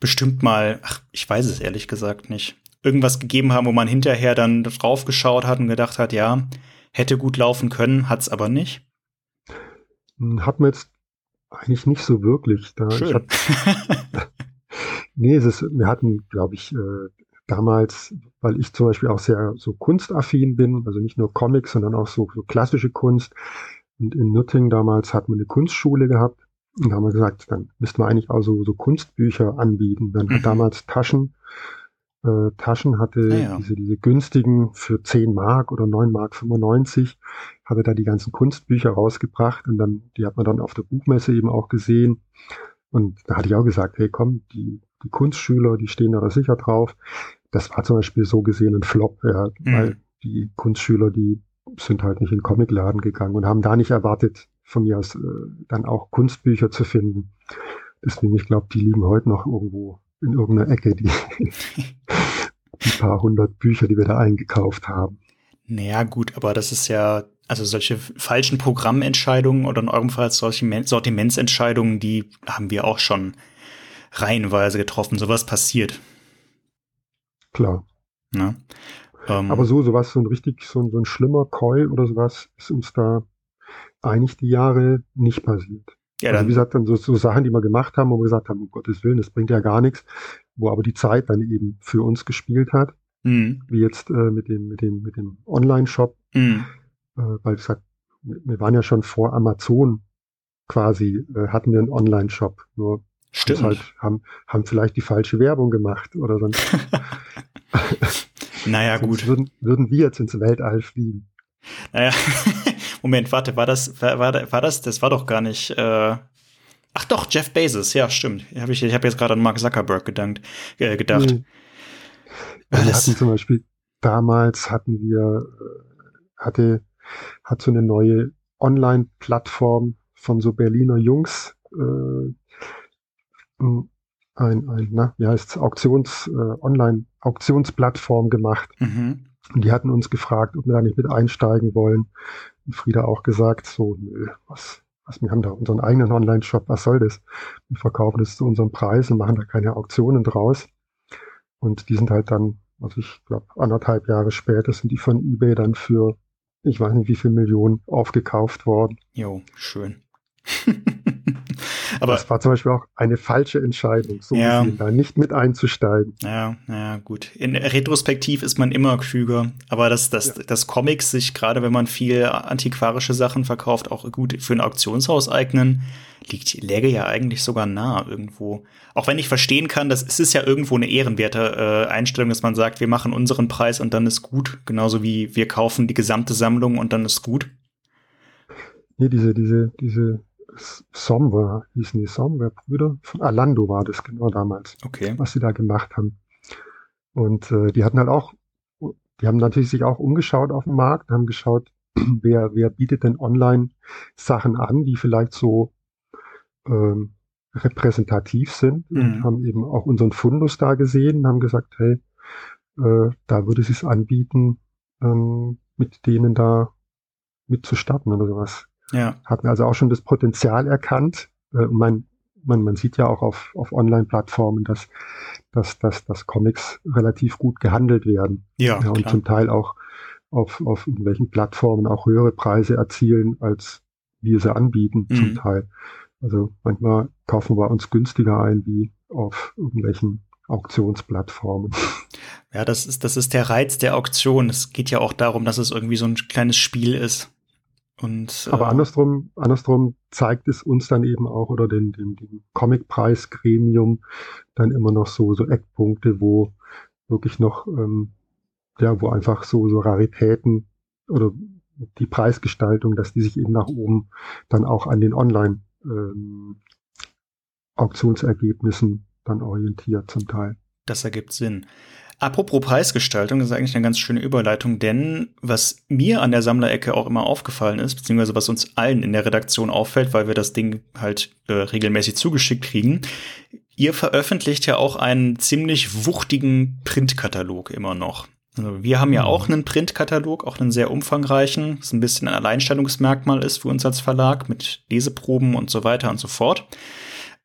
bestimmt mal, ach, ich weiß es ehrlich gesagt nicht, irgendwas gegeben haben, wo man hinterher dann drauf geschaut hat und gedacht hat, ja, hätte gut laufen können, hat's aber nicht. Hat mir jetzt eigentlich nicht so wirklich. Da Schön. Hab, nee, es ist, wir hatten, glaube ich, äh, damals, weil ich zum Beispiel auch sehr so kunstaffin bin, also nicht nur Comics, sondern auch so, so klassische Kunst. Und in Nürtingen damals hatten wir eine Kunstschule gehabt. Und da haben wir gesagt, dann müssten wir eigentlich auch so, so Kunstbücher anbieten. Dann mhm. hat damals Taschen äh, Taschen hatte, ah, ja. diese, diese günstigen für 10 Mark oder 9 Mark 95, hatte da die ganzen Kunstbücher rausgebracht und dann, die hat man dann auf der Buchmesse eben auch gesehen. Und da hatte ich auch gesagt, hey komm, die, die Kunstschüler, die stehen da sicher drauf. Das war zum Beispiel so gesehen ein Flop, ja, mhm. weil die Kunstschüler, die sind halt nicht in den Comicladen gegangen und haben da nicht erwartet, von mir aus äh, dann auch Kunstbücher zu finden. Deswegen, ich glaube, die liegen heute noch irgendwo in irgendeiner Ecke, die, die paar hundert Bücher, die wir da eingekauft haben. Naja, gut, aber das ist ja, also solche falschen Programmentscheidungen oder in eurem Fall solche Sortimentsentscheidungen, die haben wir auch schon reihenweise getroffen. Sowas passiert. Klar. Na? Ähm, aber so, sowas, so ein richtig, so ein, so ein schlimmer Koi oder sowas ist uns da eigentlich die Jahre nicht passiert. Ja, also wie gesagt, dann so, so Sachen, die wir gemacht haben, wo wir gesagt haben, um Gottes Willen, das bringt ja gar nichts, wo aber die Zeit dann eben für uns gespielt hat. mhm. wie jetzt äh, mit dem, mit dem, mit dem Online-Shop, mhm. äh, weil ich sag, wir waren ja schon vor Amazon quasi, äh, hatten wir einen Online-Shop, nur Stimmt. Halt, haben, haben vielleicht die falsche Werbung gemacht oder sonst. naja, gut. Würden, würden wir jetzt ins Weltall fliegen. Naja, Moment, warte, war das, war, war, war das, das war doch gar nicht, äh, ach doch, Jeff Bezos, ja, stimmt. Hab ich ich habe jetzt gerade an Mark Zuckerberg gedankt, äh, gedacht. Nee. Wir hatten zum Beispiel, damals hatten wir, äh, hatte, hat so eine neue Online-Plattform von so Berliner Jungs, äh, ein, ein na, wie heißt Auktions, äh, Online-Auktionsplattform gemacht. Mhm. Und die hatten uns gefragt, ob wir da nicht mit einsteigen wollen. Und Frieda auch gesagt, so, nö, was, was, wir haben da unseren eigenen Online-Shop, was soll das? Wir verkaufen das zu unserem Preis und machen da keine Auktionen draus. Und die sind halt dann, also ich glaube, anderthalb Jahre später sind die von eBay dann für, ich weiß nicht wie viel Millionen aufgekauft worden. Jo, schön. Aber das war zum Beispiel auch eine falsche Entscheidung, so ja, da nicht mit einzusteigen. Ja, ja, gut. In Retrospektiv ist man immer klüger, aber dass das, ja. das Comics sich gerade, wenn man viel antiquarische Sachen verkauft, auch gut für ein Auktionshaus eignen, liegt, läge ja eigentlich sogar nah irgendwo. Auch wenn ich verstehen kann, dass es ist ja irgendwo eine ehrenwerte äh, Einstellung, dass man sagt, wir machen unseren Preis und dann ist gut, genauso wie wir kaufen die gesamte Sammlung und dann ist gut. Nee, diese, diese, diese Somber, hießen die Somber-Brüder, von Alando war das genau damals, okay. was sie da gemacht haben. Und äh, die hatten halt auch, die haben natürlich sich auch umgeschaut auf dem Markt, haben geschaut, wer, wer bietet denn online Sachen an, die vielleicht so ähm, repräsentativ sind mhm. und haben eben auch unseren Fundus da gesehen und haben gesagt, hey, äh, da würde es sich anbieten, ähm, mit denen da mitzustarten oder sowas. Ja. Hatten also auch schon das Potenzial erkannt. Äh, man, man, man sieht ja auch auf, auf Online-Plattformen, dass, dass, dass, dass Comics relativ gut gehandelt werden. Ja, ja und klar. zum Teil auch auf, auf irgendwelchen Plattformen auch höhere Preise erzielen, als wir sie anbieten, mhm. zum Teil. Also manchmal kaufen wir uns günstiger ein wie auf irgendwelchen Auktionsplattformen. Ja, das ist, das ist der Reiz der Auktion. Es geht ja auch darum, dass es irgendwie so ein kleines Spiel ist. Und, Aber äh, andersrum, andersrum zeigt es uns dann eben auch oder den, den, den Comic-Preis-Gremium dann immer noch so, so Eckpunkte, wo wirklich noch, ähm, ja, wo einfach so, so Raritäten oder die Preisgestaltung, dass die sich eben nach oben dann auch an den Online ähm, Auktionsergebnissen dann orientiert zum Teil. Das ergibt Sinn. Apropos Preisgestaltung, das ist eigentlich eine ganz schöne Überleitung, denn was mir an der Sammlerecke auch immer aufgefallen ist, beziehungsweise was uns allen in der Redaktion auffällt, weil wir das Ding halt äh, regelmäßig zugeschickt kriegen, ihr veröffentlicht ja auch einen ziemlich wuchtigen Printkatalog immer noch. Also wir haben ja mhm. auch einen Printkatalog, auch einen sehr umfangreichen, was ein bisschen ein Alleinstellungsmerkmal ist für uns als Verlag mit Leseproben und so weiter und so fort.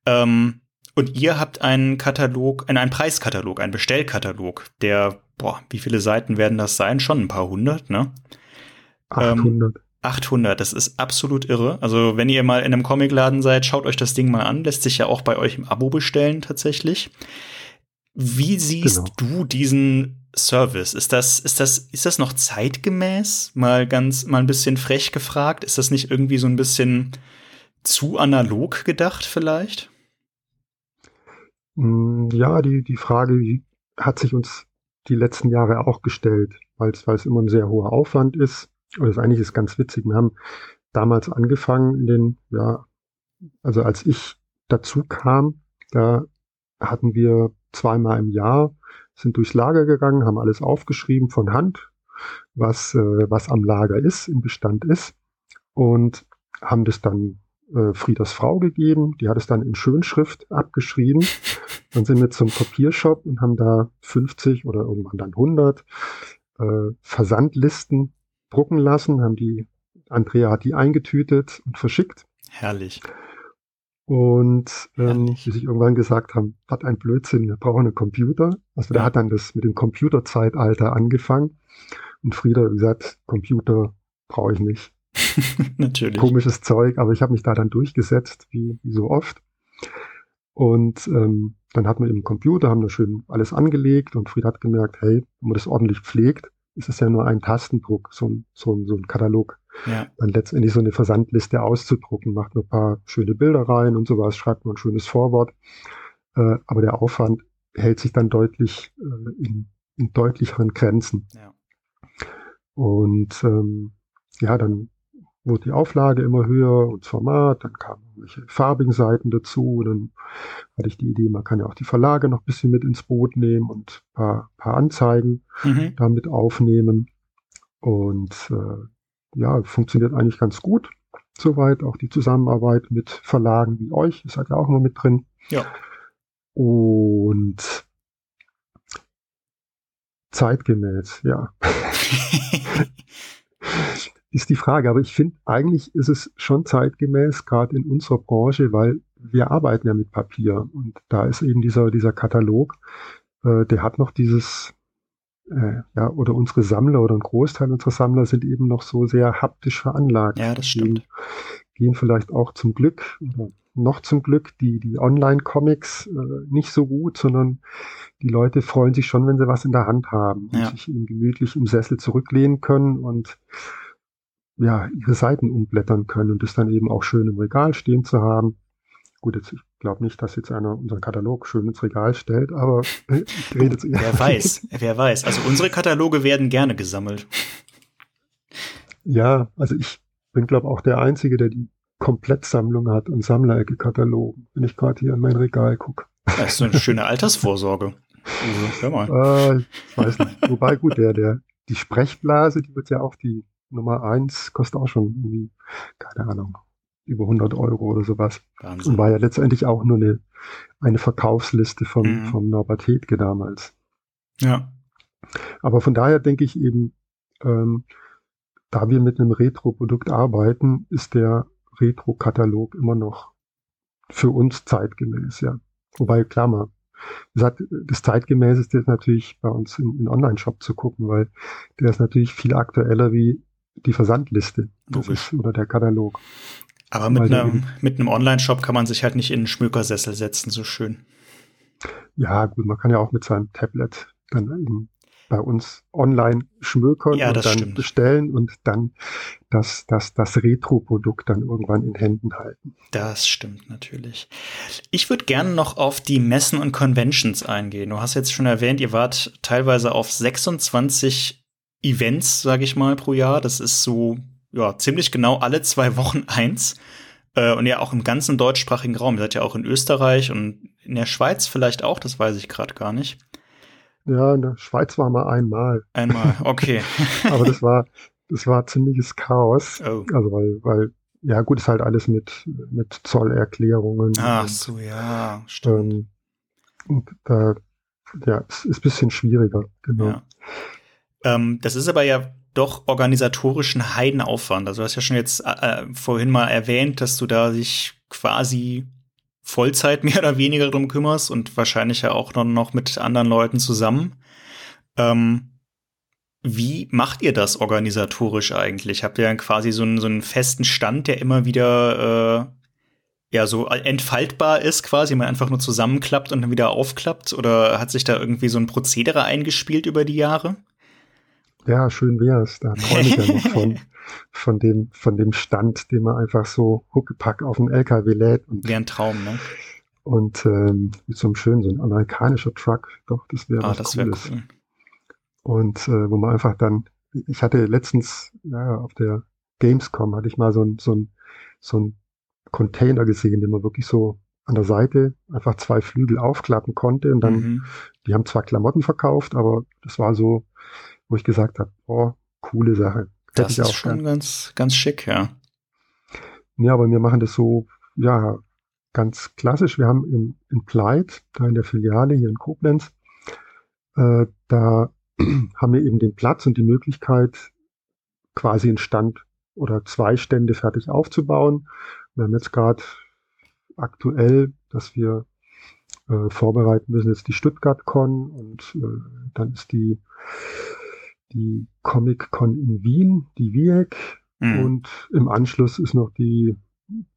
Ähm, und ihr habt einen Katalog, einen, einen Preiskatalog, einen Bestellkatalog, der, boah, wie viele Seiten werden das sein? Schon ein paar hundert, ne? 800. Ähm, 800, das ist absolut irre. Also, wenn ihr mal in einem Comicladen seid, schaut euch das Ding mal an. Lässt sich ja auch bei euch im Abo bestellen, tatsächlich. Wie siehst genau. du diesen Service? Ist das, ist das, ist das noch zeitgemäß? Mal ganz, mal ein bisschen frech gefragt. Ist das nicht irgendwie so ein bisschen zu analog gedacht, vielleicht? Hm, ja, die, die Frage hat sich uns die letzten Jahre auch gestellt, weil es, weil es immer ein sehr hoher Aufwand ist. Und das eigentlich ist ganz witzig. Wir haben damals angefangen in den, ja, also als ich dazu kam, da hatten wir zweimal im Jahr, sind durchs Lager gegangen, haben alles aufgeschrieben von Hand, was, äh, was am Lager ist, im Bestand ist und haben das dann äh, Friedas Frau gegeben. Die hat es dann in Schönschrift abgeschrieben. Dann sind wir zum Papiershop und haben da 50 oder irgendwann dann 100 äh, Versandlisten drucken lassen. Haben die, Andrea hat die eingetütet und verschickt. Herrlich. Und ähm, wie sich irgendwann gesagt haben, was ein Blödsinn, wir brauchen einen Computer. Also ja. der hat dann das mit dem Computerzeitalter angefangen. Und Frieda, wie gesagt, Computer brauche ich nicht. Natürlich. Komisches Zeug, aber ich habe mich da dann durchgesetzt, wie, wie so oft. Und ähm, dann hatten wir einen Computer, haben da schön alles angelegt und Fried hat gemerkt, hey, wenn man das ordentlich pflegt, ist es ja nur ein Tastendruck, so ein, so ein, so ein Katalog. Ja. Dann letztendlich so eine Versandliste auszudrucken, macht ein paar schöne Bilder rein und sowas, schreibt man ein schönes Vorwort. Äh, aber der Aufwand hält sich dann deutlich äh, in, in deutlicheren Grenzen. Ja. Und ähm, ja, dann wurde die Auflage immer höher und das Format, dann kamen irgendwelche farbigen Seiten dazu, dann hatte ich die Idee, man kann ja auch die Verlage noch ein bisschen mit ins Boot nehmen und ein paar, paar Anzeigen mhm. damit aufnehmen. Und äh, ja, funktioniert eigentlich ganz gut. Soweit auch die Zusammenarbeit mit Verlagen wie euch, ist halt ja auch immer mit drin. Ja. Und zeitgemäß, ja. ist die Frage. Aber ich finde, eigentlich ist es schon zeitgemäß, gerade in unserer Branche, weil wir arbeiten ja mit Papier. Und da ist eben dieser, dieser Katalog, äh, der hat noch dieses, äh, ja, oder unsere Sammler oder ein Großteil unserer Sammler sind eben noch so sehr haptisch veranlagt. Ja, das stimmt. Gehen, gehen vielleicht auch zum Glück oder noch zum Glück die, die Online-Comics äh, nicht so gut, sondern die Leute freuen sich schon, wenn sie was in der Hand haben und sich eben gemütlich im Sessel zurücklehnen können und ja, ihre Seiten umblättern können und das dann eben auch schön im Regal stehen zu haben. Gut, jetzt, ich glaube nicht, dass jetzt einer unseren Katalog schön ins Regal stellt, aber äh, ich rede jetzt Wer weiß, wer weiß. Also unsere Kataloge werden gerne gesammelt. Ja, also ich bin, glaube auch der Einzige, der die Komplettsammlung hat und Sammlerecke-Katalogen, wenn ich gerade hier in mein Regal gucke. Das ist so eine schöne Altersvorsorge. Also, hör mal. Äh, ich weiß nicht. Wobei, gut, der, der, die Sprechblase, die wird ja auch die Nummer eins kostet auch schon irgendwie, keine Ahnung, über 100 Euro oder sowas. Wahnsinn. Und war ja letztendlich auch nur eine, eine Verkaufsliste vom, mhm. vom Norbert Hedke damals. Ja. Aber von daher denke ich eben, ähm, da wir mit einem Retro-Produkt arbeiten, ist der Retro-Katalog immer noch für uns zeitgemäß, ja. Wobei, klar mal, das, das zeitgemäßeste ist natürlich bei uns in, in Online-Shop zu gucken, weil der ist natürlich viel aktueller wie die Versandliste. Das ist, oder der Katalog. Aber mit einem, mit einem Online-Shop kann man sich halt nicht in einen Schmökersessel setzen, so schön. Ja, gut, man kann ja auch mit seinem Tablet dann eben bei uns online schmökern ja, und dann stimmt. bestellen und dann das, das, das Retro-Produkt dann irgendwann in Händen halten. Das stimmt natürlich. Ich würde gerne noch auf die Messen und Conventions eingehen. Du hast jetzt schon erwähnt, ihr wart teilweise auf 26 Events, sage ich mal, pro Jahr. Das ist so ja ziemlich genau alle zwei Wochen eins. Äh, und ja auch im ganzen deutschsprachigen Raum. Ihr seid ja auch in Österreich und in der Schweiz vielleicht auch, das weiß ich gerade gar nicht. Ja, in der Schweiz war mal einmal. Einmal, okay. Aber das war, das war ziemliches Chaos. Oh. Also weil, weil, ja gut, ist halt alles mit, mit Zollerklärungen. Ach und, so, ja, stimmt. Ähm, und da, ja, es ist ein bisschen schwieriger, genau. Ja. Ähm, das ist aber ja doch organisatorischen Heidenaufwand. Also du hast ja schon jetzt äh, äh, vorhin mal erwähnt, dass du da dich quasi Vollzeit mehr oder weniger drum kümmerst und wahrscheinlich ja auch noch mit anderen Leuten zusammen. Ähm, wie macht ihr das organisatorisch eigentlich? Habt ihr dann quasi so einen, so einen festen Stand, der immer wieder äh, ja so entfaltbar ist, quasi, man einfach nur zusammenklappt und dann wieder aufklappt? Oder hat sich da irgendwie so ein Prozedere eingespielt über die Jahre? Ja, schön wär's. Da träume ich ja noch von, von dem, von dem Stand, den man einfach so huckepack auf den LKW lädt. Und, wäre ein Traum, ne? Und ähm, mit so einem schönen, so ein amerikanischer Truck, doch, das wäre ah, was das Cooles. Cool. Und äh, wo man einfach dann, ich hatte letztens, ja, auf der Gamescom hatte ich mal so ein, so ein, so ein Container gesehen, den man wirklich so an der Seite einfach zwei Flügel aufklappen konnte und dann, mhm. die haben zwar Klamotten verkauft, aber das war so, wo ich gesagt habe, oh, coole Sache. Das ist schon gern. ganz, ganz schick, ja. Ja, aber wir machen das so, ja, ganz klassisch. Wir haben in, in Pleit, da in der Filiale hier in Koblenz, äh, da haben wir eben den Platz und die Möglichkeit, quasi einen Stand oder zwei Stände fertig aufzubauen. Wir haben jetzt gerade aktuell, dass wir äh, vorbereiten müssen, jetzt die Stuttgart Con und äh, dann ist die die Comic-Con in Wien, die WIEC, mhm. und im Anschluss ist noch die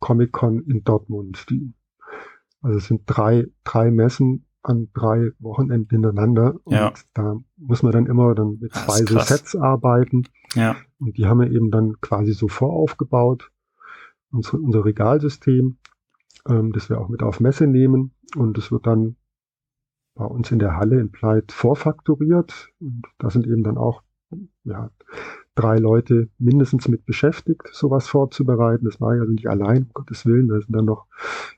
Comic-Con in Dortmund. Die, also es sind drei, drei Messen an drei Wochenenden hintereinander. Und ja. da muss man dann immer dann mit zwei so Sets arbeiten. Ja. Und die haben wir eben dann quasi so voraufgebaut. Unser, unser Regalsystem, ähm, das wir auch mit auf Messe nehmen. Und es wird dann bei uns in der Halle in Pleit vorfakturiert. Und da sind eben dann auch ja, drei Leute mindestens mit beschäftigt, sowas vorzubereiten. Das war ja also nicht allein, um Gottes Willen. Da sind dann noch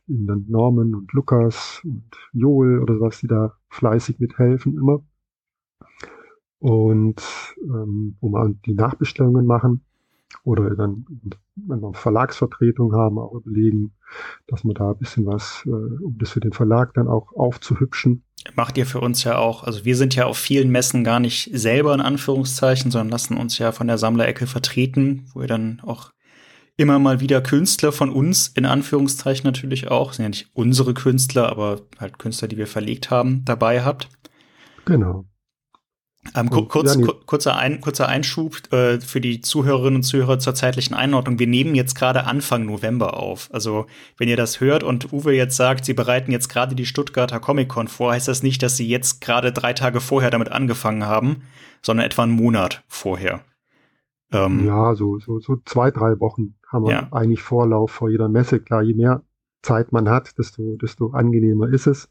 eben dann Norman und Lukas und Joel oder sowas, die da fleißig mithelfen immer. Und ähm, wo wir die Nachbestellungen machen oder dann, wenn wir Verlagsvertretung haben, auch überlegen, dass wir da ein bisschen was, äh, um das für den Verlag dann auch aufzuhübschen, macht ihr für uns ja auch, also wir sind ja auf vielen Messen gar nicht selber in Anführungszeichen, sondern lassen uns ja von der Sammlerecke vertreten, wo ihr dann auch immer mal wieder Künstler von uns, in Anführungszeichen natürlich auch, sind ja nicht unsere Künstler, aber halt Künstler, die wir verlegt haben, dabei habt. Genau. Ähm, kurz, ja, kurzer, Ein, kurzer Einschub äh, für die Zuhörerinnen und Zuhörer zur zeitlichen Einordnung. Wir nehmen jetzt gerade Anfang November auf. Also wenn ihr das hört und Uwe jetzt sagt, sie bereiten jetzt gerade die Stuttgarter Comic-Con vor, heißt das nicht, dass sie jetzt gerade drei Tage vorher damit angefangen haben, sondern etwa einen Monat vorher. Ähm, ja, so, so, so zwei, drei Wochen haben wir ja. eigentlich Vorlauf vor jeder Messe. Klar, je mehr Zeit man hat, desto, desto angenehmer ist es.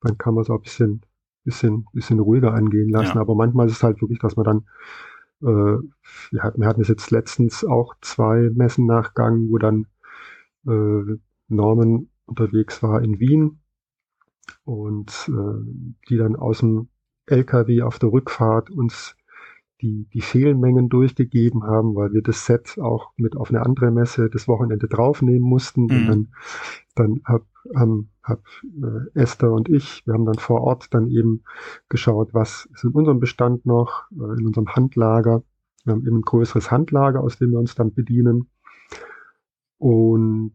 Dann kann man so ein bisschen bisschen, bisschen ruhiger angehen lassen. Ja. Aber manchmal ist es halt wirklich, dass man dann, äh, wir, hatten, wir hatten es jetzt letztens auch zwei Messen nachgegangen, wo dann äh, Norman unterwegs war in Wien und äh, die dann aus dem LKW auf der Rückfahrt uns die, die Fehlmengen durchgegeben haben, weil wir das Set auch mit auf eine andere Messe das Wochenende draufnehmen mussten. Mhm. Und dann, dann hab, haben, hab äh, Esther und ich, wir haben dann vor Ort dann eben geschaut, was ist in unserem Bestand noch, äh, in unserem Handlager. Wir haben eben ein größeres Handlager, aus dem wir uns dann bedienen. Und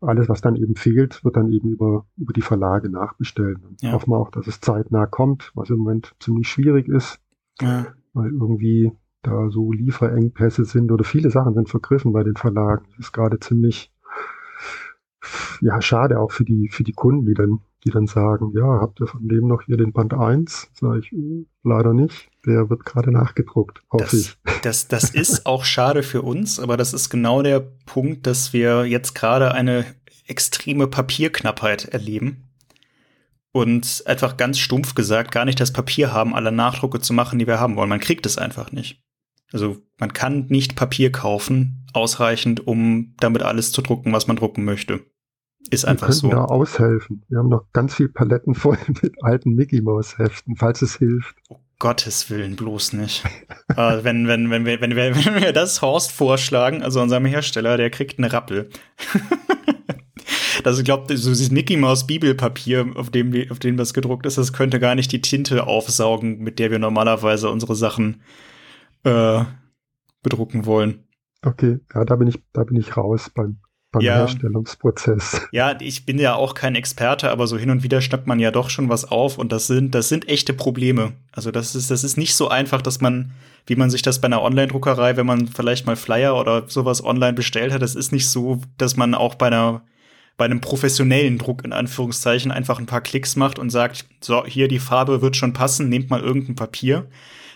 alles, was dann eben fehlt, wird dann eben über, über die Verlage nachbestellt. Und ja. hoffen wir auch, dass es zeitnah kommt, was im Moment ziemlich schwierig ist. Ja weil irgendwie da so Lieferengpässe sind oder viele Sachen sind vergriffen bei den Verlagen. Das ist gerade ziemlich ja schade auch für die für die Kunden, die dann die dann sagen, ja, habt ihr von dem noch hier den Band 1? Sag ich, uh, leider nicht. Der wird gerade nachgedruckt, hoffe das, ich. Das, das ist auch schade für uns, aber das ist genau der Punkt, dass wir jetzt gerade eine extreme Papierknappheit erleben und einfach ganz stumpf gesagt gar nicht das Papier haben, alle Nachdrucke zu machen, die wir haben wollen. Man kriegt es einfach nicht. Also man kann nicht Papier kaufen, ausreichend, um damit alles zu drucken, was man drucken möchte. Ist einfach so. Wir können da aushelfen. Wir haben noch ganz viel Paletten voll mit alten Mickey Mouse Heften, falls es hilft. Oh Gottes Willen, bloß nicht. äh, wenn, wenn, wenn, wir, wenn, wir, wenn wir das Horst vorschlagen, also unserem Hersteller, der kriegt einen Rappel. Also ich glaube, so dieses Mickey Mouse Bibelpapier, auf dem, auf dem das gedruckt ist, das könnte gar nicht die Tinte aufsaugen, mit der wir normalerweise unsere Sachen äh, bedrucken wollen. Okay, ja, da bin ich, da bin ich raus beim, beim ja. Herstellungsprozess. Ja, ich bin ja auch kein Experte, aber so hin und wieder schnappt man ja doch schon was auf und das sind, das sind echte Probleme. Also das ist, das ist nicht so einfach, dass man, wie man sich das bei einer Online-Druckerei, wenn man vielleicht mal Flyer oder sowas online bestellt hat, das ist nicht so, dass man auch bei einer bei einem professionellen Druck in Anführungszeichen einfach ein paar Klicks macht und sagt, so, hier die Farbe wird schon passen, nehmt mal irgendein Papier.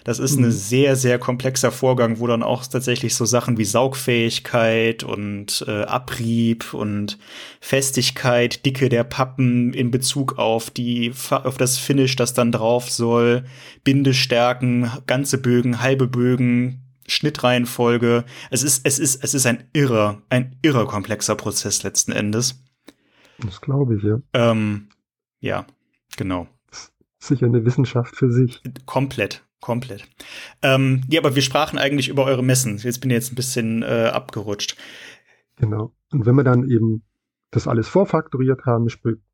Das ist mhm. ein sehr, sehr komplexer Vorgang, wo dann auch tatsächlich so Sachen wie Saugfähigkeit und äh, Abrieb und Festigkeit, Dicke der Pappen in Bezug auf die auf das Finish, das dann drauf soll, Bindestärken, ganze Bögen, halbe Bögen, Schnittreihenfolge. Es ist, es ist, es ist ein irrer, ein irrer komplexer Prozess letzten Endes. Das glaube ich, ja. Ähm, ja, genau. Sicher eine Wissenschaft für sich. Komplett, komplett. Ähm, ja, aber wir sprachen eigentlich über eure Messen. Jetzt bin ich jetzt ein bisschen äh, abgerutscht. Genau. Und wenn wir dann eben das alles vorfaktoriert haben,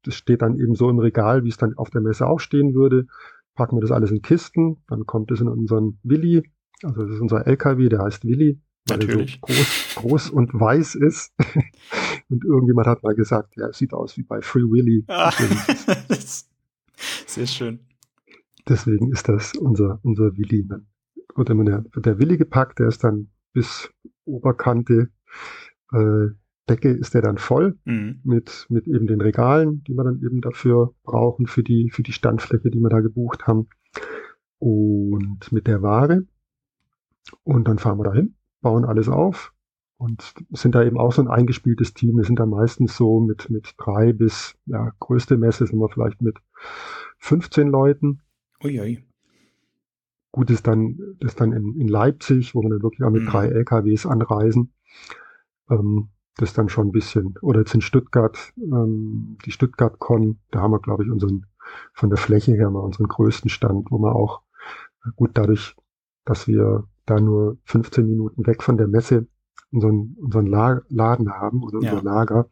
das steht dann eben so im Regal, wie es dann auf der Messe auch stehen würde, packen wir das alles in Kisten, dann kommt es in unseren Willi, also das ist unser LKW, der heißt Willi, weil Natürlich. er so groß, groß und weiß ist. und irgendjemand hat mal gesagt, ja, es sieht aus wie bei Free Willy. Ah, sehr schön. Deswegen ist das unser, unser Willi. Dann wird immer der, der Willi gepackt, der ist dann bis Oberkante äh, Decke ist der dann voll mhm. mit, mit eben den Regalen, die wir dann eben dafür brauchen, für die, für die Standfläche, die wir da gebucht haben. Und mit der Ware. Und dann fahren wir dahin, bauen alles auf und sind da eben auch so ein eingespieltes Team. Wir sind da meistens so mit, mit drei bis, ja, größte Messe sind wir vielleicht mit 15 Leuten. Uiui. Gut ist dann, das dann in, in Leipzig, wo wir dann wirklich auch mit mhm. drei LKWs anreisen. Ähm, das dann schon ein bisschen, oder jetzt in Stuttgart, ähm, die Stuttgart-Con, da haben wir, glaube ich, unseren, von der Fläche her mal unseren größten Stand, wo wir auch, gut dadurch, dass wir da nur 15 Minuten weg von der Messe unseren, unseren La Laden haben oder ja. unser Lager,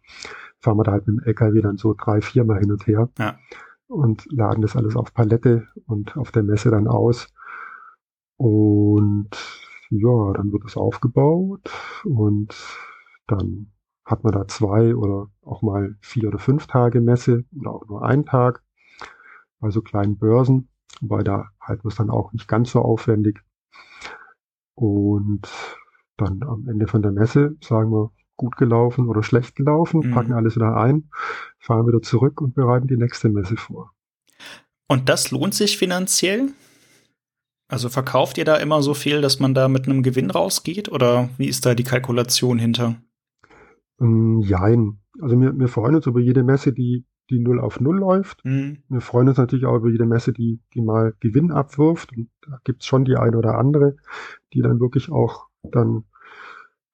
fahren wir da halt mit dem LKW dann so drei, viermal hin und her ja. und laden das alles auf Palette und auf der Messe dann aus. Und ja, dann wird es aufgebaut und dann hat man da zwei oder auch mal vier oder fünf Tage Messe oder auch nur einen Tag, also kleinen Börsen, wobei da halten wir es dann auch nicht ganz so aufwendig. Und dann am Ende von der Messe sagen wir, gut gelaufen oder schlecht gelaufen, mhm. packen alles wieder ein, fahren wieder zurück und bereiten die nächste Messe vor. Und das lohnt sich finanziell? Also verkauft ihr da immer so viel, dass man da mit einem Gewinn rausgeht oder wie ist da die Kalkulation hinter? Ähm, jein. Also wir, wir freuen uns über jede Messe, die, die null auf null läuft. Mhm. Wir freuen uns natürlich auch über jede Messe, die, die mal Gewinn abwirft. Und da gibt's schon die eine oder andere, die dann wirklich auch dann,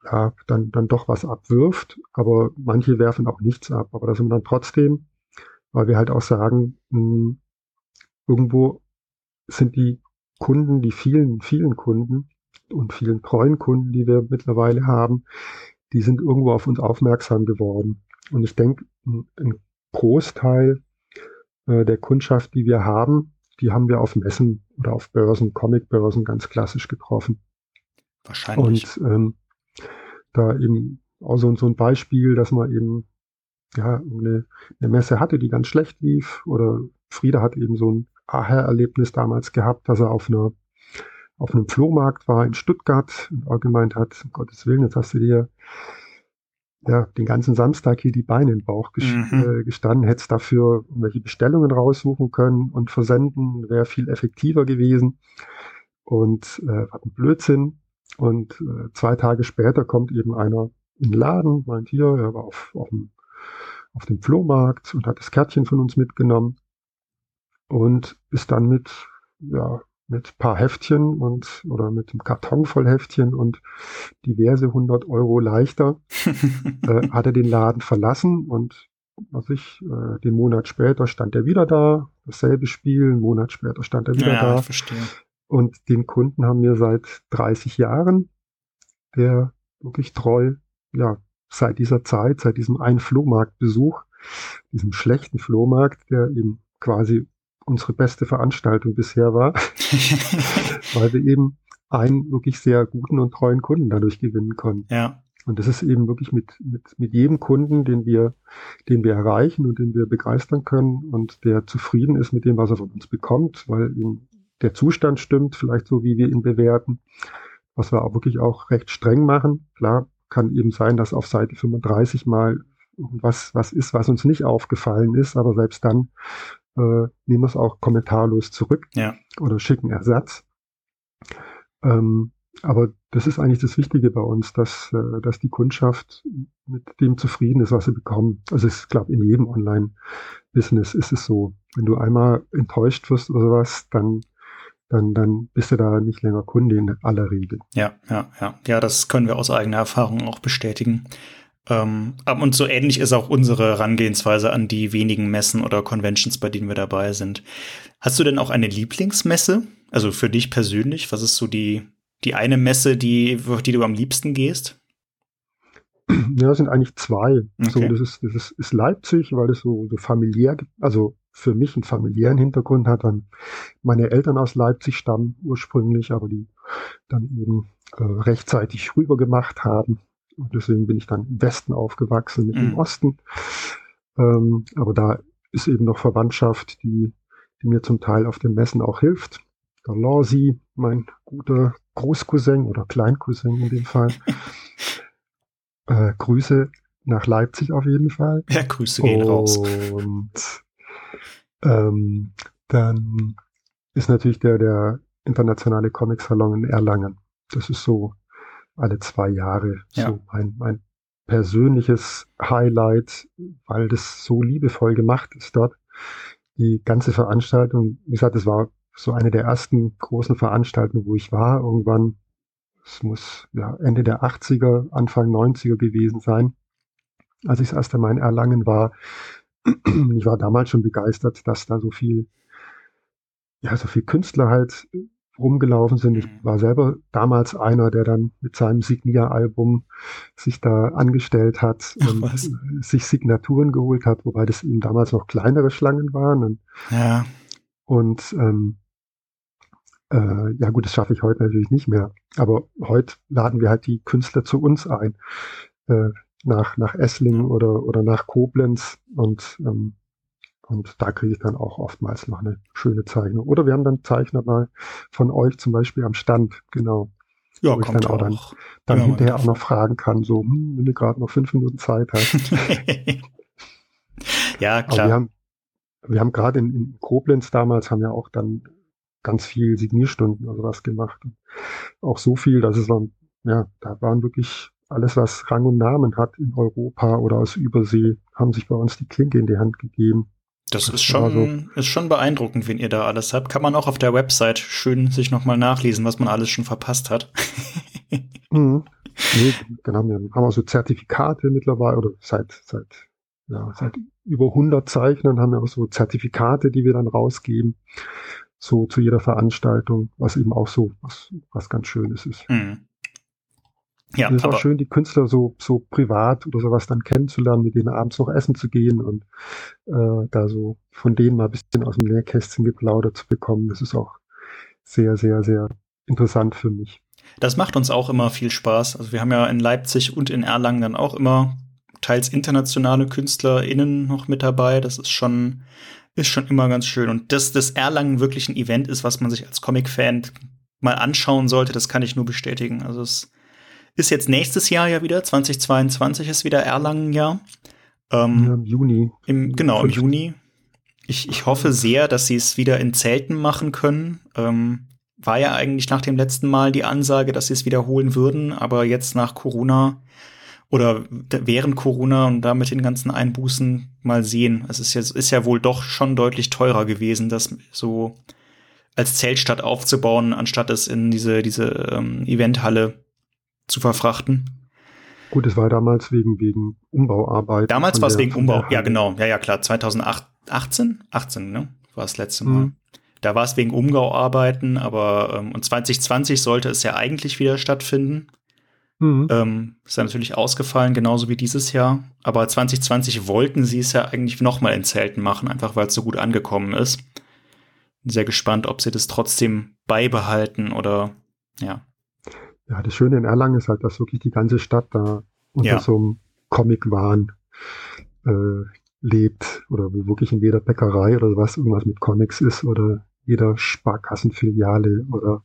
ja, dann, dann doch was abwirft. Aber manche werfen auch nichts ab. Aber da sind wir dann trotzdem, weil wir halt auch sagen, mh, hm, irgendwo sind die Kunden, die vielen, vielen Kunden und vielen treuen Kunden, die wir mittlerweile haben, die sind irgendwo auf uns aufmerksam geworden. Und ich denke, ein Großteil äh, der Kundschaft, die wir haben, die haben wir auf Messen oder auf Börsen, Comicbörsen ganz klassisch getroffen. Wahrscheinlich. Und ähm, da eben auch so, so ein Beispiel, dass man eben ja eine, eine Messe hatte, die ganz schlecht lief. Oder Frieda hat eben so ein Aha-Erlebnis damals gehabt, dass er auf einer auf einem Flohmarkt war in Stuttgart und auch gemeint hat, um Gottes Willen, jetzt hast du dir ja, den ganzen Samstag hier die Beine in den Bauch mhm. äh, gestanden, hättest dafür irgendwelche Bestellungen raussuchen können und versenden, wäre viel effektiver gewesen. Und äh, war ein Blödsinn. Und äh, zwei Tage später kommt eben einer in den Laden, meint hier, er war auf, auf, dem, auf dem Flohmarkt und hat das Kärtchen von uns mitgenommen und ist dann mit ja, mit paar Heftchen und oder mit einem Karton voll Heftchen und diverse 100 Euro leichter äh, hat er den Laden verlassen und was ich, äh, den Monat später stand er wieder da, dasselbe Spiel, einen Monat später stand er wieder ja, da. Verstehe. Und den Kunden haben wir seit 30 Jahren, der wirklich treu, ja, seit dieser Zeit, seit diesem einen Flohmarktbesuch, diesem schlechten Flohmarkt, der eben quasi unsere beste Veranstaltung bisher war, weil wir eben einen wirklich sehr guten und treuen Kunden dadurch gewinnen konnten. Ja. Und das ist eben wirklich mit, mit, mit jedem Kunden, den wir, den wir erreichen und den wir begeistern können und der zufrieden ist mit dem, was er von uns bekommt, weil ihm der Zustand stimmt, vielleicht so, wie wir ihn bewerten, was wir auch wirklich auch recht streng machen. Klar, kann eben sein, dass auf Seite 35 mal was, was ist, was uns nicht aufgefallen ist, aber selbst dann äh, nehmen wir es auch kommentarlos zurück ja. oder schicken Ersatz. Ähm, aber das ist eigentlich das Wichtige bei uns, dass, äh, dass die Kundschaft mit dem zufrieden ist, was sie bekommen. Also ich glaube, in jedem Online-Business ist es so. Wenn du einmal enttäuscht wirst oder sowas, dann dann, dann bist du da nicht länger Kunde in aller Regel. Ja, ja, ja. Ja, das können wir aus eigener Erfahrung auch bestätigen. Ähm, und so ähnlich ist auch unsere Herangehensweise an die wenigen Messen oder Conventions, bei denen wir dabei sind. Hast du denn auch eine Lieblingsmesse? Also für dich persönlich, was ist so die, die eine Messe, die, die du am liebsten gehst? Ja, es sind eigentlich zwei. Okay. So, das ist, das ist, ist Leipzig, weil es so, so familiär, also für mich einen familiären Hintergrund hat. Dann meine Eltern aus Leipzig stammen ursprünglich, aber die dann eben äh, rechtzeitig rüber gemacht haben und deswegen bin ich dann im Westen aufgewachsen, nicht mhm. im Osten. Ähm, aber da ist eben noch Verwandtschaft, die, die mir zum Teil auf den Messen auch hilft. Der Lawsi, mein guter Großcousin oder Kleincousin in dem Fall. äh, Grüße. nach Leipzig auf jeden Fall. Ja, Grüße gehen raus. Ähm, dann ist natürlich der, der internationale Comic-Salon in Erlangen. Das ist so alle zwei Jahre ja. so mein, mein persönliches Highlight, weil das so liebevoll gemacht ist dort. Die ganze Veranstaltung, wie gesagt, es war so eine der ersten großen Veranstaltungen, wo ich war. Irgendwann, es muss ja Ende der 80er, Anfang 90er gewesen sein, als ich das erste Mal in Erlangen war. Ich war damals schon begeistert, dass da so viel, ja, so viel Künstler halt rumgelaufen sind. Ich mhm. war selber damals einer, der dann mit seinem Signia-Album sich da angestellt hat Ach, und was? sich Signaturen geholt hat, wobei das eben damals noch kleinere Schlangen waren. Und, ja. Und ähm, äh, ja gut, das schaffe ich heute natürlich nicht mehr. Aber heute laden wir halt die Künstler zu uns ein. Äh, nach, nach Esslingen oder, oder nach Koblenz und ähm, und da kriege ich dann auch oftmals noch eine schöne Zeichnung. Oder wir haben dann Zeichner mal von euch zum Beispiel am Stand, genau. Ja, wo ich dann auch dann, dann ja, hinterher auch noch fragen kann, so, hm, wenn du gerade noch fünf Minuten Zeit hast. ja, klar. Aber wir haben, wir haben gerade in, in Koblenz damals haben ja auch dann ganz viel Signierstunden oder was gemacht. Und auch so viel, dass es dann, ja, da waren wirklich alles, was Rang und Namen hat in Europa oder aus Übersee, haben sich bei uns die Klinke in die Hand gegeben. Das ist schon, also, ist schon beeindruckend, wen ihr da alles habt. Kann man auch auf der Website schön sich nochmal nachlesen, was man alles schon verpasst hat. mhm. Nee, dann haben wir, haben wir so Zertifikate mittlerweile oder seit, seit, ja, seit über 100 Zeichnern haben wir auch so Zertifikate, die wir dann rausgeben. So zu jeder Veranstaltung, was eben auch so was, was ganz Schönes ist. Mhm. Ja, es ist auch schön, die Künstler so, so privat oder sowas dann kennenzulernen, mit denen abends noch essen zu gehen und äh, da so von denen mal ein bisschen aus dem Nähkästchen geplaudert zu bekommen. Das ist auch sehr, sehr, sehr interessant für mich. Das macht uns auch immer viel Spaß. Also wir haben ja in Leipzig und in Erlangen dann auch immer teils internationale KünstlerInnen noch mit dabei. Das ist schon, ist schon immer ganz schön. Und dass das Erlangen wirklich ein Event ist, was man sich als Comic-Fan mal anschauen sollte, das kann ich nur bestätigen. Also es ist jetzt nächstes Jahr ja wieder, 2022 ist wieder Erlangen-Jahr. Ähm, ja, Im Juni. Im, genau, im Juni. Ich, ich hoffe sehr, dass sie es wieder in Zelten machen können. Ähm, war ja eigentlich nach dem letzten Mal die Ansage, dass sie es wiederholen würden, aber jetzt nach Corona oder während Corona und damit den ganzen Einbußen mal sehen. Es ist ja, ist ja wohl doch schon deutlich teurer gewesen, das so als Zeltstadt aufzubauen, anstatt es in diese, diese ähm, Eventhalle zu verfrachten. Gut, es war damals wegen, wegen Umbauarbeit. Damals war es wegen Umbau, ja genau, ja, ja klar, 2018, 18, ne, war das letzte Mal. Mhm. Da war es wegen Umbauarbeiten, aber ähm, und 2020 sollte es ja eigentlich wieder stattfinden. Mhm. Ähm, ist ja natürlich ausgefallen, genauso wie dieses Jahr. Aber 2020 wollten sie es ja eigentlich nochmal in Zelten machen, einfach weil es so gut angekommen ist. Bin sehr gespannt, ob sie das trotzdem beibehalten oder ja. Ja, das Schöne in Erlangen ist halt, dass wirklich die ganze Stadt da unter ja. so einem Comic-Wahn äh, lebt oder wo wirklich in jeder Bäckerei oder was irgendwas mit Comics ist oder jeder Sparkassenfiliale oder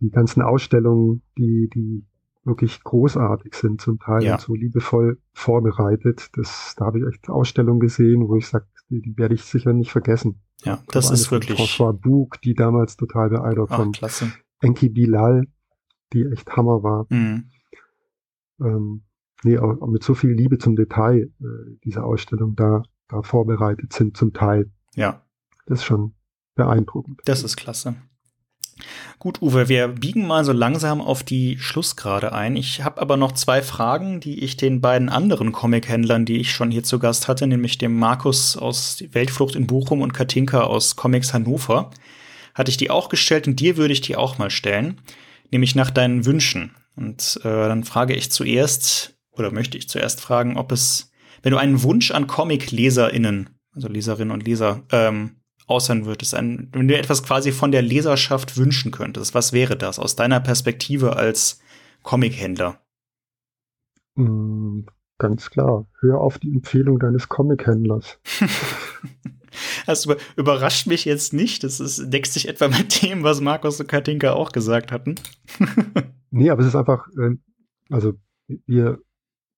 die ganzen Ausstellungen, die, die wirklich großartig sind, zum Teil ja. so liebevoll vorbereitet. Das, da habe ich echt Ausstellungen gesehen, wo ich sage, die, die werde ich sicher nicht vergessen. Ja, das ist wirklich. François Bug, die damals total beeindruckt von Enki Bilal, die echt Hammer war. Mhm. Ähm, nee, auch, auch mit so viel Liebe zum Detail äh, diese Ausstellung da, da vorbereitet sind zum Teil. Ja. Das ist schon beeindruckend. Das ist klasse. Gut, Uwe, wir biegen mal so langsam auf die Schlussgrade ein. Ich habe aber noch zwei Fragen, die ich den beiden anderen Comic-Händlern, die ich schon hier zu Gast hatte, nämlich dem Markus aus Weltflucht in Bochum und Katinka aus Comics Hannover, hatte ich die auch gestellt und dir würde ich die auch mal stellen nämlich nach deinen Wünschen. Und äh, dann frage ich zuerst, oder möchte ich zuerst fragen, ob es, wenn du einen Wunsch an Comic-LeserInnen, also Leserinnen und Leser, ähm, äußern würdest, ein, wenn du etwas quasi von der Leserschaft wünschen könntest, was wäre das aus deiner Perspektive als Comic-Händler? Mm, ganz klar, hör auf die Empfehlung deines Comic-Händlers. Das überrascht mich jetzt nicht. Das ist, deckt sich etwa mit dem, was Markus und Katinka auch gesagt hatten. nee, aber es ist einfach, äh, also wir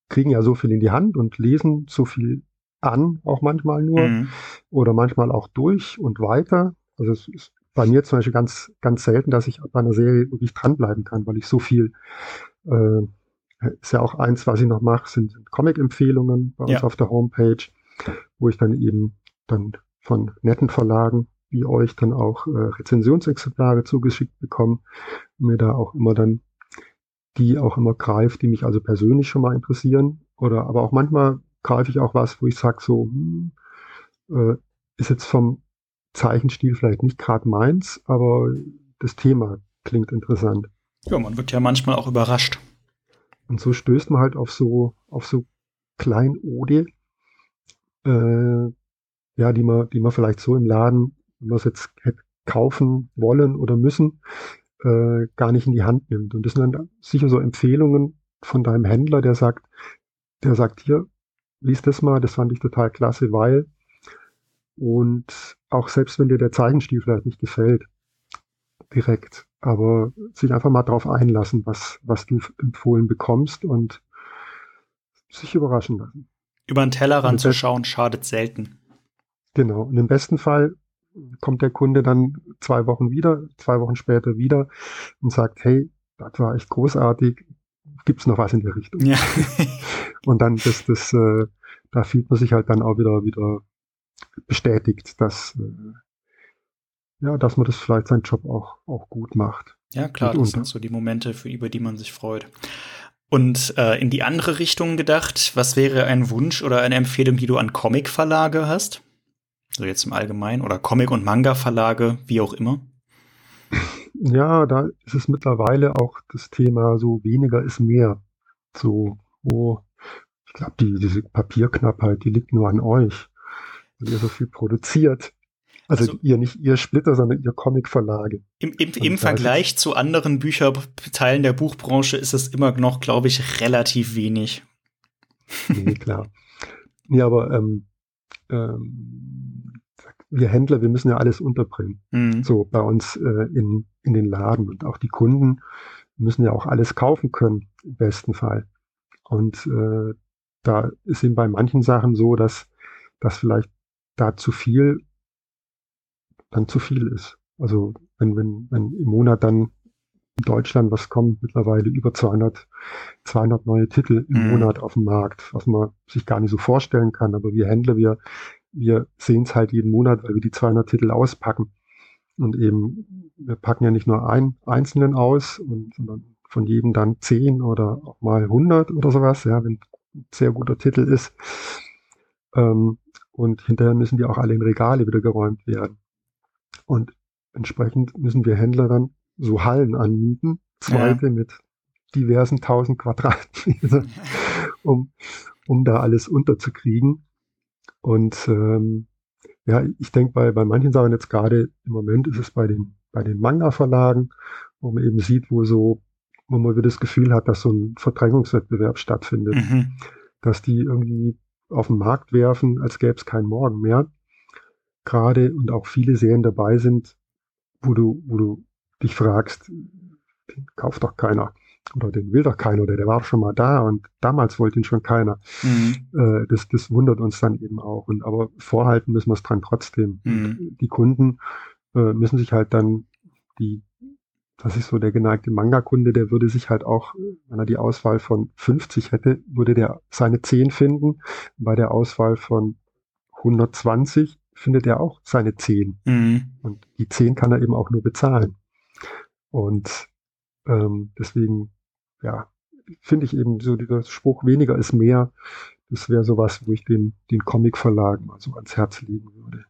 kriegen ja so viel in die Hand und lesen so viel an, auch manchmal nur, mhm. oder manchmal auch durch und weiter. Also es ist bei mir zum Beispiel ganz, ganz selten, dass ich bei einer Serie wirklich dranbleiben kann, weil ich so viel, äh, ist ja auch eins, was ich noch mache, sind, sind Comic-Empfehlungen bei uns auf der Homepage, wo ich dann eben dann von netten Verlagen wie euch dann auch äh, Rezensionsexemplare zugeschickt bekomme und mir da auch immer dann die auch immer greift, die mich also persönlich schon mal interessieren. Oder aber auch manchmal greife ich auch was, wo ich sage, so, hm, äh, ist jetzt vom Zeichenstil vielleicht nicht gerade meins, aber das Thema klingt interessant. Ja, man wird ja manchmal auch überrascht. Und so stößt man halt auf so, auf so Kleinode, äh, ja, die man, die man vielleicht so im Laden, wenn man es jetzt hätte kaufen wollen oder müssen, äh, gar nicht in die Hand nimmt. Und das sind dann sicher so Empfehlungen von deinem Händler, der sagt, der sagt hier, lies das mal, das fand ich total klasse, weil und auch selbst wenn dir der Zeichenstil vielleicht nicht gefällt, direkt, aber sich einfach mal drauf einlassen, was, was du empfohlen bekommst und sich überraschen lassen. Über den Tellerrand zu schauen, schadet selten. Genau. Und im besten Fall kommt der Kunde dann zwei Wochen wieder, zwei Wochen später wieder und sagt, hey, das war echt großartig, gibt's noch was in der Richtung? Ja. und dann, das, das, äh, da fühlt man sich halt dann auch wieder, wieder bestätigt, dass, äh, ja, dass man das vielleicht seinen Job auch, auch gut macht. Ja, klar, das sind so die Momente, für, über die man sich freut. Und äh, in die andere Richtung gedacht, was wäre ein Wunsch oder eine Empfehlung, die du an Comic-Verlage hast? So jetzt im Allgemeinen oder Comic- und Manga-Verlage, wie auch immer? Ja, da ist es mittlerweile auch das Thema so weniger ist mehr. So, wo, ich glaube, die, diese Papierknappheit, die liegt nur an euch, weil ihr so viel produziert. Also, also ihr nicht ihr Splitter, sondern ihr Comic-Verlage. Im, im, im Vergleich zu anderen Bücherteilen der Buchbranche ist es immer noch, glaube ich, relativ wenig. Nee, klar. Nee, aber ähm, ähm, wir Händler, wir müssen ja alles unterbringen. Mhm. So bei uns äh, in, in den Laden und auch die Kunden müssen ja auch alles kaufen können, im besten Fall. Und äh, da ist eben bei manchen Sachen so, dass, dass vielleicht da zu viel dann zu viel ist. Also wenn, wenn, wenn im Monat dann in Deutschland was kommt, mittlerweile über 200, 200 neue Titel im mhm. Monat auf dem Markt, was man sich gar nicht so vorstellen kann. Aber wir Händler, wir, wir sehen es halt jeden Monat, weil wir die 200 Titel auspacken. Und eben, wir packen ja nicht nur einen einzelnen aus, und, sondern von jedem dann 10 oder auch mal 100 oder sowas, ja, wenn ein sehr guter Titel ist. Ähm, und hinterher müssen die auch alle in Regale wieder geräumt werden. Und entsprechend müssen wir Händler dann so Hallen anmieten, zweite ja. mit diversen tausend Quadratmeter, um, um da alles unterzukriegen. Und ähm, ja, ich denke bei, bei manchen Sachen jetzt gerade im Moment ist es bei den, bei den Manga-Verlagen, wo man eben sieht, wo so, wo man wieder das Gefühl hat, dass so ein Verdrängungswettbewerb stattfindet. Mhm. Dass die irgendwie auf den Markt werfen, als gäbe es keinen Morgen mehr. Gerade und auch viele Serien dabei sind, wo du, wo du dich fragst, den kauft doch keiner oder den will doch keiner oder der war schon mal da und damals wollte ihn schon keiner. Mhm. Äh, das, das wundert uns dann eben auch. Und aber vorhalten müssen wir es dran trotzdem. Mhm. Die Kunden äh, müssen sich halt dann die, das ist so der geneigte Manga-Kunde, der würde sich halt auch, wenn er die Auswahl von 50 hätte, würde der seine 10 finden. Bei der Auswahl von 120 findet er auch seine 10. Mhm. Und die 10 kann er eben auch nur bezahlen. Und ähm, deswegen ja, finde ich eben so dieser Spruch, weniger ist mehr. Das wäre sowas, wo ich den, den Comic-Verlagen mal so ans Herz legen würde.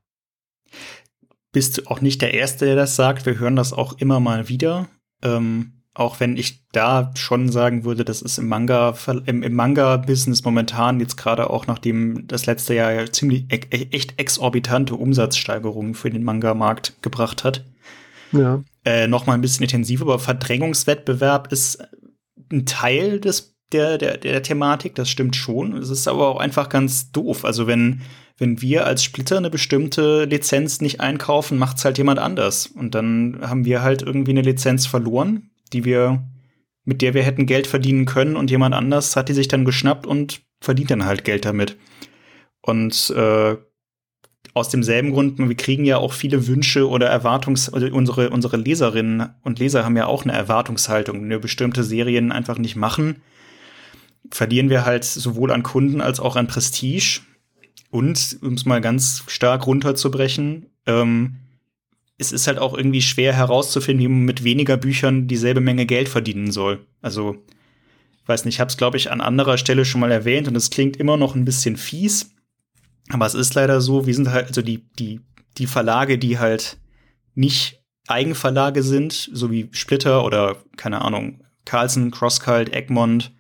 Bist du auch nicht der Erste, der das sagt. Wir hören das auch immer mal wieder. Ähm, auch wenn ich da schon sagen würde, das ist im Manga, im, im Manga-Business momentan jetzt gerade auch nachdem das letzte Jahr ja ziemlich e echt exorbitante Umsatzsteigerungen für den Manga-Markt gebracht hat. Ja. Äh, noch mal ein bisschen intensiver, aber Verdrängungswettbewerb ist ein Teil des der, der, der Thematik, das stimmt schon. Es ist aber auch einfach ganz doof. Also wenn, wenn wir als Splitter eine bestimmte Lizenz nicht einkaufen, macht's halt jemand anders. Und dann haben wir halt irgendwie eine Lizenz verloren, die wir mit der wir hätten Geld verdienen können und jemand anders hat die sich dann geschnappt und verdient dann halt Geld damit. Und äh, aus demselben Grund, wir kriegen ja auch viele Wünsche oder Erwartungs, also unsere, unsere Leserinnen und Leser haben ja auch eine Erwartungshaltung. Wenn wir bestimmte Serien einfach nicht machen, verlieren wir halt sowohl an Kunden als auch an Prestige. Und, um es mal ganz stark runterzubrechen, ähm, es ist halt auch irgendwie schwer herauszufinden, wie man mit weniger Büchern dieselbe Menge Geld verdienen soll. Also, weiß nicht, ich habe es, glaube ich, an anderer Stelle schon mal erwähnt und es klingt immer noch ein bisschen fies. Aber es ist leider so, wir sind halt, also die, die, die Verlage, die halt nicht Eigenverlage sind, so wie Splitter oder, keine Ahnung, Carlsen, Crosscult, Egmont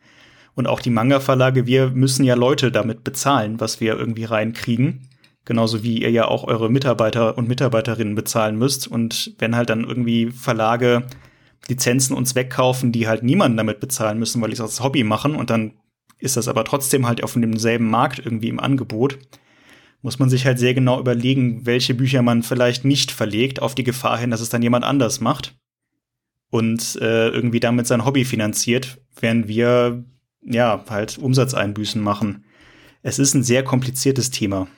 und auch die Manga-Verlage, wir müssen ja Leute damit bezahlen, was wir irgendwie reinkriegen. Genauso wie ihr ja auch eure Mitarbeiter und Mitarbeiterinnen bezahlen müsst. Und wenn halt dann irgendwie Verlage Lizenzen uns wegkaufen, die halt niemanden damit bezahlen müssen, weil die es als Hobby machen und dann ist das aber trotzdem halt auf demselben Markt irgendwie im Angebot, muss man sich halt sehr genau überlegen, welche Bücher man vielleicht nicht verlegt, auf die Gefahr hin, dass es dann jemand anders macht und äh, irgendwie damit sein Hobby finanziert, während wir ja halt Umsatzeinbüßen machen. Es ist ein sehr kompliziertes Thema.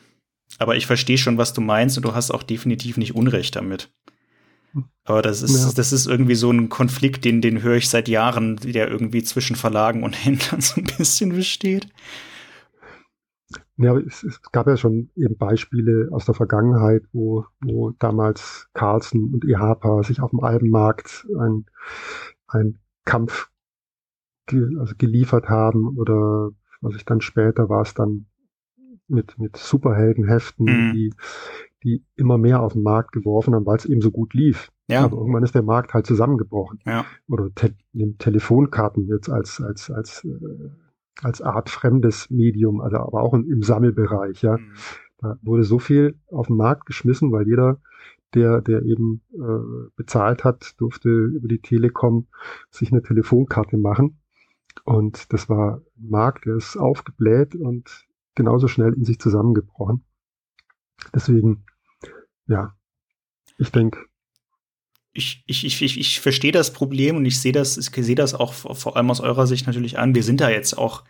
Aber ich verstehe schon, was du meinst und du hast auch definitiv nicht Unrecht damit. Aber das ist, ja. das ist irgendwie so ein Konflikt, den, den höre ich seit Jahren, der irgendwie zwischen Verlagen und Händlern so ein bisschen besteht. Ja, es, es, gab ja schon eben Beispiele aus der Vergangenheit, wo, wo damals Carlsen und EHPA sich auf dem Albenmarkt ein, ein Kampf ge, also geliefert haben oder was ich dann später war es dann mit, mit Superheldenheften, mhm. die, die immer mehr auf den Markt geworfen haben, weil es eben so gut lief. Ja. Aber irgendwann ist der Markt halt zusammengebrochen. Ja. Oder te Telefonkarten jetzt als, als, als, äh, als Art fremdes Medium, also aber auch im, Sammelbereich, ja. Mhm. Da wurde so viel auf den Markt geschmissen, weil jeder, der, der eben äh, bezahlt hat, durfte über die Telekom sich eine Telefonkarte machen. Und das war ein Markt, der ist aufgebläht und genauso schnell in sich zusammengebrochen. Deswegen, ja, ich denke. Ich, ich, ich, ich, verstehe das Problem und ich sehe das, ich sehe das auch vor allem aus eurer Sicht natürlich an. Wir sind da jetzt auch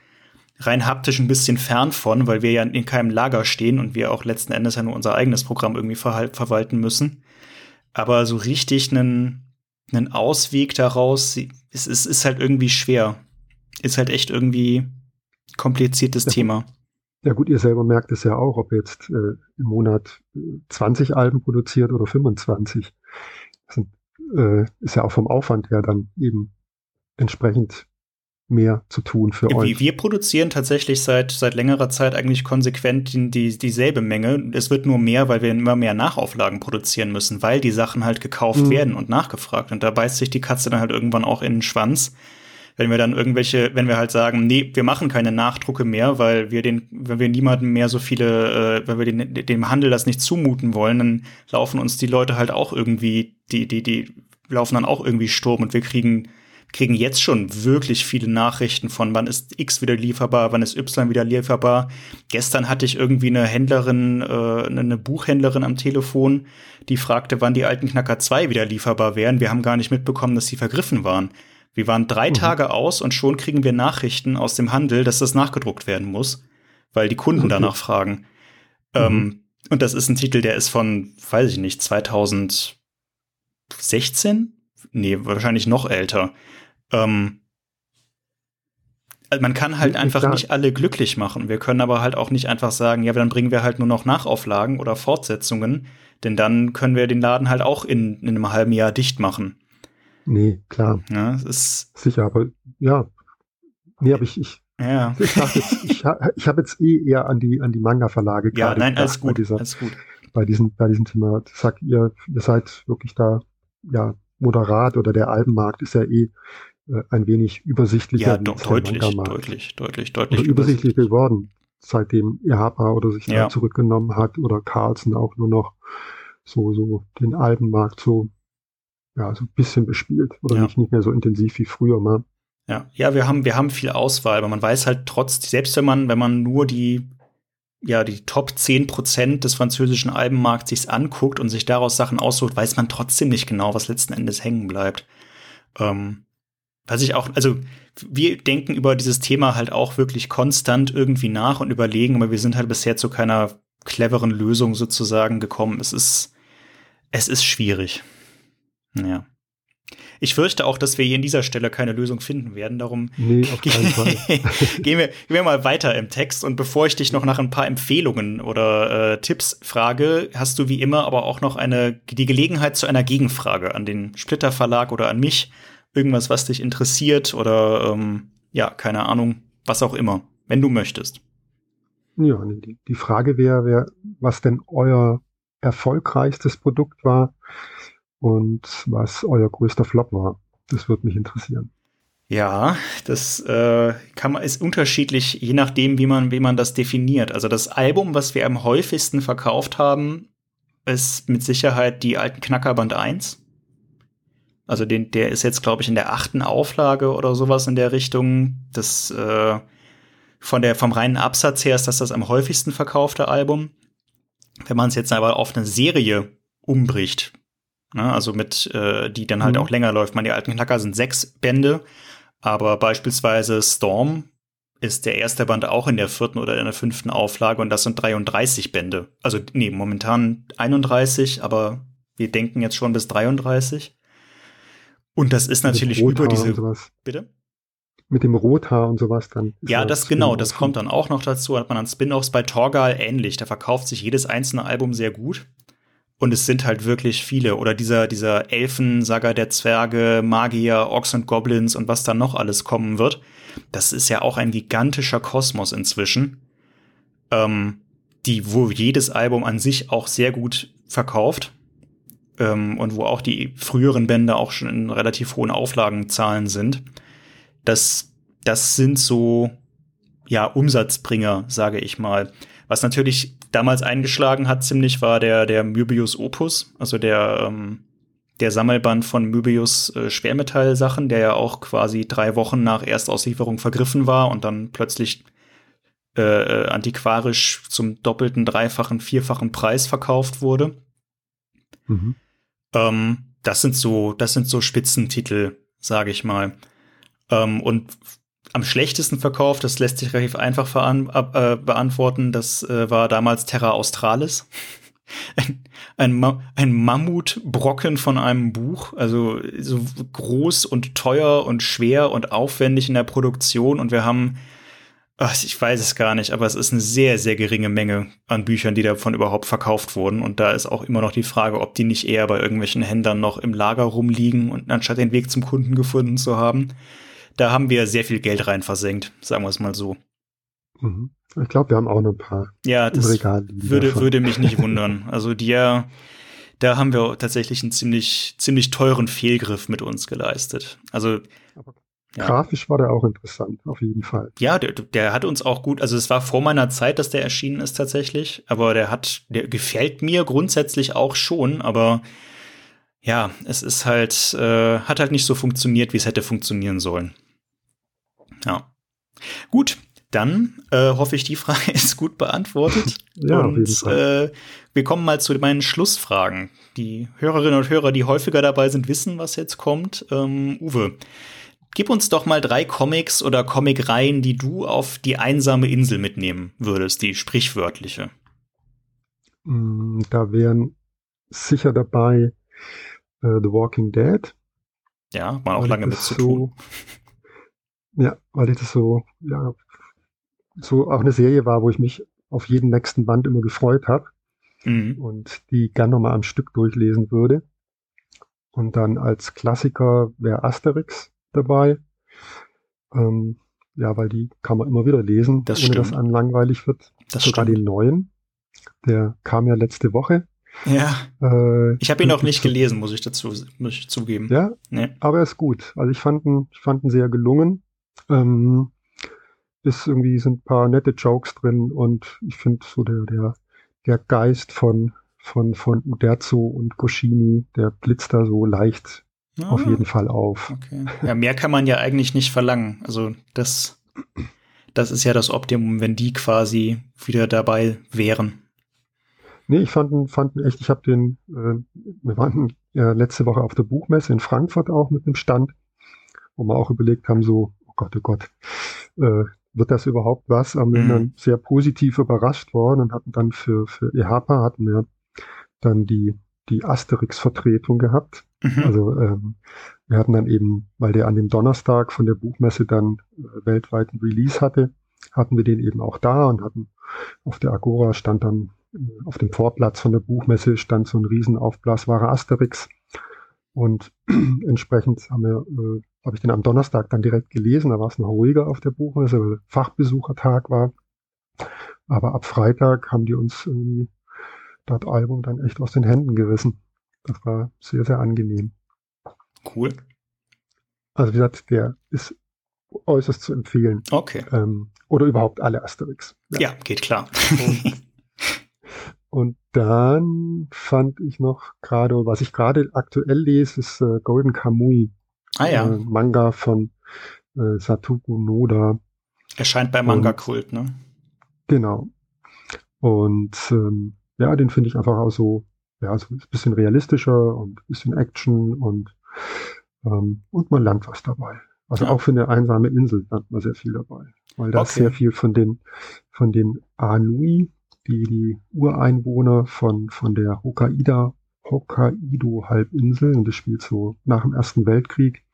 rein haptisch ein bisschen fern von, weil wir ja in keinem Lager stehen und wir auch letzten Endes ja nur unser eigenes Programm irgendwie ver verwalten müssen. Aber so richtig einen, einen Ausweg daraus, es ist, ist halt irgendwie schwer. Ist halt echt irgendwie kompliziertes ja. Thema. Ja gut, ihr selber merkt es ja auch, ob jetzt äh, im Monat 20 Alben produziert oder 25. Das sind, äh, ist ja auch vom Aufwand her dann eben entsprechend mehr zu tun für euch. Wir produzieren tatsächlich seit, seit längerer Zeit eigentlich konsequent die, die, dieselbe Menge. Es wird nur mehr, weil wir immer mehr Nachauflagen produzieren müssen, weil die Sachen halt gekauft mhm. werden und nachgefragt. Und da beißt sich die Katze dann halt irgendwann auch in den Schwanz wenn wir dann irgendwelche, wenn wir halt sagen, nee, wir machen keine Nachdrucke mehr, weil wir den, wenn wir niemandem mehr so viele, äh, wenn wir den, dem Handel das nicht zumuten wollen, dann laufen uns die Leute halt auch irgendwie, die, die, die laufen dann auch irgendwie Sturm und wir kriegen kriegen jetzt schon wirklich viele Nachrichten von, wann ist X wieder lieferbar, wann ist Y wieder lieferbar. Gestern hatte ich irgendwie eine Händlerin, äh, eine Buchhändlerin am Telefon, die fragte, wann die alten Knacker 2 wieder lieferbar wären. Wir haben gar nicht mitbekommen, dass sie vergriffen waren. Wir waren drei mhm. Tage aus und schon kriegen wir Nachrichten aus dem Handel, dass das nachgedruckt werden muss, weil die Kunden okay. danach fragen. Mhm. Ähm, und das ist ein Titel, der ist von, weiß ich nicht, 2016? Nee, wahrscheinlich noch älter. Ähm, also man kann halt einfach nicht alle glücklich machen. Wir können aber halt auch nicht einfach sagen, ja, dann bringen wir halt nur noch Nachauflagen oder Fortsetzungen, denn dann können wir den Laden halt auch in, in einem halben Jahr dicht machen. Nee, klar. Ja, es ist Sicher, aber ja. Nee, aber ich, ich, ja. ich, jetzt, ich, ich habe jetzt eh eher an die, an die Manga-Verlage Ja, nein, alles gut, bei dieser, alles gut. Bei diesem, bei diesem Thema. Sagt ihr, ihr seid wirklich da, ja, moderat oder der Albenmarkt ist ja eh äh, ein wenig übersichtlicher. Ja, do deutlich, deutlich, deutlich, deutlich. Oder übersichtlich geworden, seitdem Ihapa oder sich ja. zurückgenommen hat oder Carlsen auch nur noch so, so den Albenmarkt so ja, so ein bisschen bespielt oder ja. nicht, nicht mehr so intensiv wie früher mal. Ja, ja, wir haben, wir haben viel Auswahl, aber man weiß halt trotz, selbst wenn man, wenn man nur die, ja, die Top 10 Prozent des französischen Albenmarkts sich anguckt und sich daraus Sachen aussucht, weiß man trotzdem nicht genau, was letzten Endes hängen bleibt. Ähm, was ich auch, also wir denken über dieses Thema halt auch wirklich konstant irgendwie nach und überlegen, aber wir sind halt bisher zu keiner cleveren Lösung sozusagen gekommen. Es ist, es ist schwierig. Ja. Ich fürchte auch, dass wir hier in dieser Stelle keine Lösung finden werden. Darum nee, auf keinen Fall. gehen, wir, gehen wir mal weiter im Text. Und bevor ich dich noch nach ein paar Empfehlungen oder äh, Tipps frage, hast du wie immer aber auch noch eine, die Gelegenheit zu einer Gegenfrage an den Splitter Verlag oder an mich. Irgendwas, was dich interessiert oder ähm, ja, keine Ahnung, was auch immer, wenn du möchtest. Ja, die, die Frage wäre, wär, was denn euer erfolgreichstes Produkt war und was euer größter Flop war. Das würde mich interessieren. Ja, das äh, kann man, ist unterschiedlich, je nachdem, wie man, wie man das definiert. Also das Album, was wir am häufigsten verkauft haben, ist mit Sicherheit die alten Knackerband 1. Also den, der ist jetzt, glaube ich, in der achten Auflage oder sowas in der Richtung. Das äh, von der, vom reinen Absatz her ist das das am häufigsten verkaufte Album. Wenn man es jetzt aber auf eine Serie umbricht, ne, also mit, äh, die dann halt mhm. auch länger läuft. Man, die alten Knacker sind sechs Bände, aber beispielsweise Storm ist der erste Band auch in der vierten oder in der fünften Auflage und das sind 33 Bände. Also, nee, momentan 31, aber wir denken jetzt schon bis 33. Und das ist natürlich über diese. Bitte? mit dem Rothaar und sowas dann. Ja, das genau, das kommt dann auch noch dazu. Hat man an Spin-offs bei Torgal ähnlich. Da verkauft sich jedes einzelne Album sehr gut. Und es sind halt wirklich viele. Oder dieser, dieser Elfen-Saga der Zwerge, Magier, Orks und Goblins und was dann noch alles kommen wird. Das ist ja auch ein gigantischer Kosmos inzwischen. Ähm, die, wo jedes Album an sich auch sehr gut verkauft. Ähm, und wo auch die früheren Bände auch schon in relativ hohen Auflagenzahlen sind das, das sind so, ja, Umsatzbringer, sage ich mal. Was natürlich damals eingeschlagen hat, ziemlich war der, der Möbius Opus, also der, ähm, der Sammelband von Möbius äh, Schwermetallsachen, der ja auch quasi drei Wochen nach Erstauslieferung vergriffen war und dann plötzlich äh, äh antiquarisch zum doppelten, dreifachen, vierfachen Preis verkauft wurde. Mhm. Ähm, das sind so, das sind so Spitzentitel, sage ich mal. Ähm, und am schlechtesten verkauft, das lässt sich relativ einfach äh, beantworten, das äh, war damals Terra Australis. ein, ein, Ma ein Mammutbrocken von einem Buch, also so groß und teuer und schwer und aufwendig in der Produktion. Und wir haben Ach, ich weiß es gar nicht, aber es ist eine sehr, sehr geringe Menge an Büchern, die davon überhaupt verkauft wurden. Und da ist auch immer noch die Frage, ob die nicht eher bei irgendwelchen Händlern noch im Lager rumliegen und anstatt den Weg zum Kunden gefunden zu haben da haben wir sehr viel Geld rein versenkt, sagen wir es mal so. Mhm. Ich glaube, wir haben auch noch ein paar. Ja, das würde, würde mich nicht wundern. Also die, da haben wir tatsächlich einen ziemlich, ziemlich teuren Fehlgriff mit uns geleistet. Also ja. Grafisch war der auch interessant, auf jeden Fall. Ja, der, der hat uns auch gut, also es war vor meiner Zeit, dass der erschienen ist tatsächlich, aber der hat, der gefällt mir grundsätzlich auch schon, aber ja, es ist halt, äh, hat halt nicht so funktioniert, wie es hätte funktionieren sollen. Ja. Gut, dann äh, hoffe ich, die Frage ist gut beantwortet. ja, und äh, wir kommen mal zu meinen Schlussfragen. Die Hörerinnen und Hörer, die häufiger dabei sind, wissen, was jetzt kommt. Ähm, Uwe, gib uns doch mal drei Comics oder Comicreihen, die du auf die einsame Insel mitnehmen würdest, die sprichwörtliche. Mm, da wären sicher dabei uh, The Walking Dead. Ja, war auch lange mit zu tun. Ja, weil ich das so, ja, so auch eine Serie war, wo ich mich auf jeden nächsten Band immer gefreut habe mhm. und die gern nochmal am Stück durchlesen würde. Und dann als Klassiker wäre Asterix dabei. Ähm, ja, weil die kann man immer wieder lesen, das ohne stimmt. dass einem langweilig wird. Das Sogar stimmt. den neuen. Der kam ja letzte Woche. Ja. Äh, ich habe ihn auch nicht gelesen, muss ich dazu muss ich zugeben. Ja, nee. aber er ist gut. Also ich fand ihn, ich fand ihn sehr gelungen. Ähm, ist irgendwie sind ein paar nette Jokes drin und ich finde so der, der, der Geist von, von, von Uderzo und Goscini, der blitzt da so leicht ah, auf jeden Fall auf. Okay. Ja, mehr kann man ja eigentlich nicht verlangen. Also das, das ist ja das Optimum, wenn die quasi wieder dabei wären. Nee, ich fand, fand echt, ich habe den, äh, wir waren ja letzte Woche auf der Buchmesse in Frankfurt auch mit einem Stand wo wir auch überlegt haben, so, oh Gott, oh Gott, äh, wird das überhaupt was? Aber wir mhm. dann sehr positiv überrascht worden und hatten dann für, für EHPA hatten wir dann die, die Asterix-Vertretung gehabt. Mhm. Also ähm, wir hatten dann eben, weil der an dem Donnerstag von der Buchmesse dann äh, weltweiten Release hatte, hatten wir den eben auch da und hatten auf der Agora stand dann äh, auf dem Vorplatz von der Buchmesse stand so ein riesen aufblasbarer Asterix. Und entsprechend haben wir, äh, habe ich den am Donnerstag dann direkt gelesen, da war es noch ruhiger auf der Buchmesse, weil Fachbesuchertag war. Aber ab Freitag haben die uns irgendwie das Album dann echt aus den Händen gerissen. Das war sehr, sehr angenehm. Cool. Also wie gesagt, der ist äußerst zu empfehlen. Okay. Ähm, oder überhaupt alle Asterix. Ja, ja geht klar. Und, und, dann fand ich noch gerade, was ich gerade aktuell lese, ist äh, Golden Kamui. Ah ja. Äh, Manga von äh, Satoku Noda. Erscheint bei Manga Kult, ne? Genau. Und ähm, ja, den finde ich einfach auch so, ja, so ein bisschen realistischer und ein bisschen Action und, ähm, und man lernt was dabei. Also ja. auch für eine einsame Insel lernt man sehr viel dabei. Weil da okay. sehr viel von den, von den Anui, die, die Ureinwohner von, von der Hokkaido, Hokkaido-Halbinsel, und das spielt so nach dem Ersten Weltkrieg.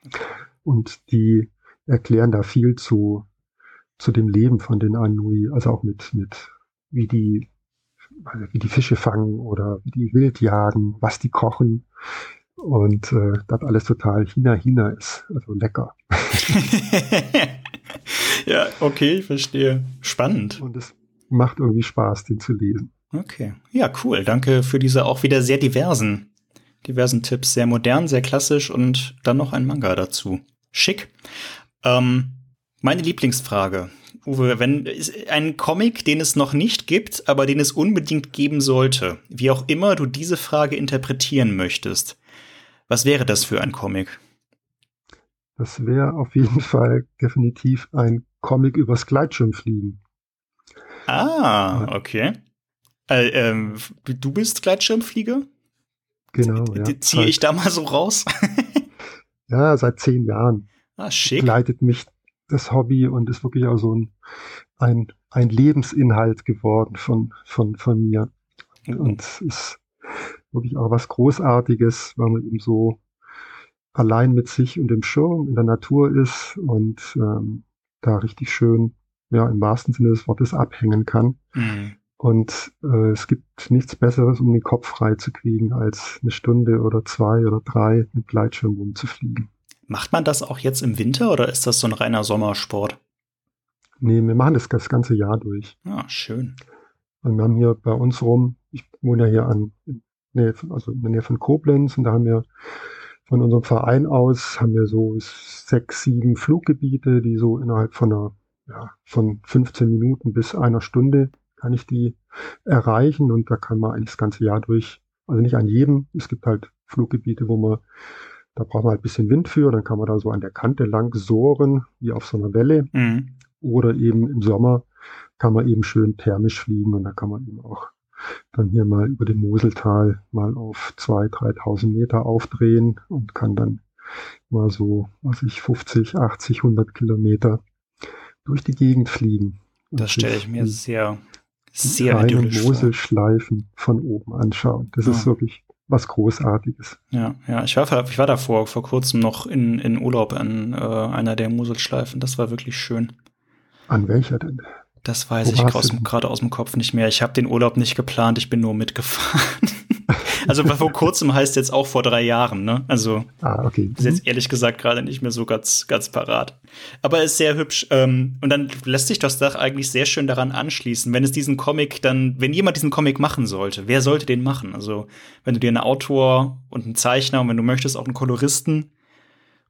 Und die erklären da viel zu, zu dem Leben von den Anui, also auch mit, mit, wie die, also wie die Fische fangen oder wie die wild jagen, was die kochen. Und äh, das alles total Hina-Hina ist, also lecker. ja, okay, ich verstehe. Spannend. Und es macht irgendwie Spaß, den zu lesen. Okay. Ja, cool. Danke für diese auch wieder sehr diversen, diversen Tipps. Sehr modern, sehr klassisch und dann noch ein Manga dazu. Schick. Ähm, meine Lieblingsfrage. Uwe, wenn ein Comic, den es noch nicht gibt, aber den es unbedingt geben sollte, wie auch immer du diese Frage interpretieren möchtest, was wäre das für ein Comic? Das wäre auf jeden Fall definitiv ein Comic übers Gleitschirmfliegen. Ah, okay. Äh, ähm, du bist Gleitschirmflieger? Genau, ja. Ziehe ich da mal so raus? ja, seit zehn Jahren. Ah, schick. Begleitet mich das Hobby und ist wirklich auch so ein, ein, ein Lebensinhalt geworden von, von, von mir. Mhm. Und ist wirklich auch was Großartiges, weil man eben so allein mit sich und dem Schirm in der Natur ist und ähm, da richtig schön, ja, im wahrsten Sinne des Wortes abhängen kann. Mhm. Und äh, es gibt nichts Besseres, um den Kopf frei zu kriegen, als eine Stunde oder zwei oder drei mit Gleitschirm rumzufliegen. Macht man das auch jetzt im Winter oder ist das so ein reiner Sommersport? Nee, wir machen das das ganze Jahr durch. Ah, schön. Und wir haben hier bei uns rum, ich wohne ja hier an, von, also in der Nähe von Koblenz und da haben wir von unserem Verein aus haben wir so sechs, sieben Fluggebiete, die so innerhalb von einer, ja, von 15 Minuten bis einer Stunde kann ich die erreichen und da kann man eigentlich das ganze Jahr durch, also nicht an jedem, es gibt halt Fluggebiete, wo man, da braucht man halt ein bisschen Wind für, dann kann man da so an der Kante lang sohren, wie auf so einer Welle. Mhm. Oder eben im Sommer kann man eben schön thermisch fliegen und da kann man eben auch dann hier mal über den Moseltal mal auf 2.000, 3.000 Meter aufdrehen und kann dann mal so, was ich, 50, 80, 100 Kilometer durch die Gegend fliegen. Das stelle ich mir sehr, sehr idyllisch Moselschleifen von oben anschauen. Das ja. ist wirklich was Großartiges. Ja, ja, ich war, ich war davor vor kurzem noch in, in Urlaub an äh, einer der Moselschleifen. Das war wirklich schön. An welcher denn? Das weiß Wo ich gerade aus dem Kopf nicht mehr. Ich habe den Urlaub nicht geplant, ich bin nur mitgefahren. also vor kurzem heißt jetzt auch vor drei Jahren, ne? Also ah, okay. ist jetzt mhm. ehrlich gesagt gerade nicht mehr so ganz, ganz parat. Aber ist sehr hübsch. Ähm, und dann lässt sich das Dach eigentlich sehr schön daran anschließen. Wenn es diesen Comic dann, wenn jemand diesen Comic machen sollte, wer sollte den machen? Also, wenn du dir einen Autor und einen Zeichner und wenn du möchtest auch einen Koloristen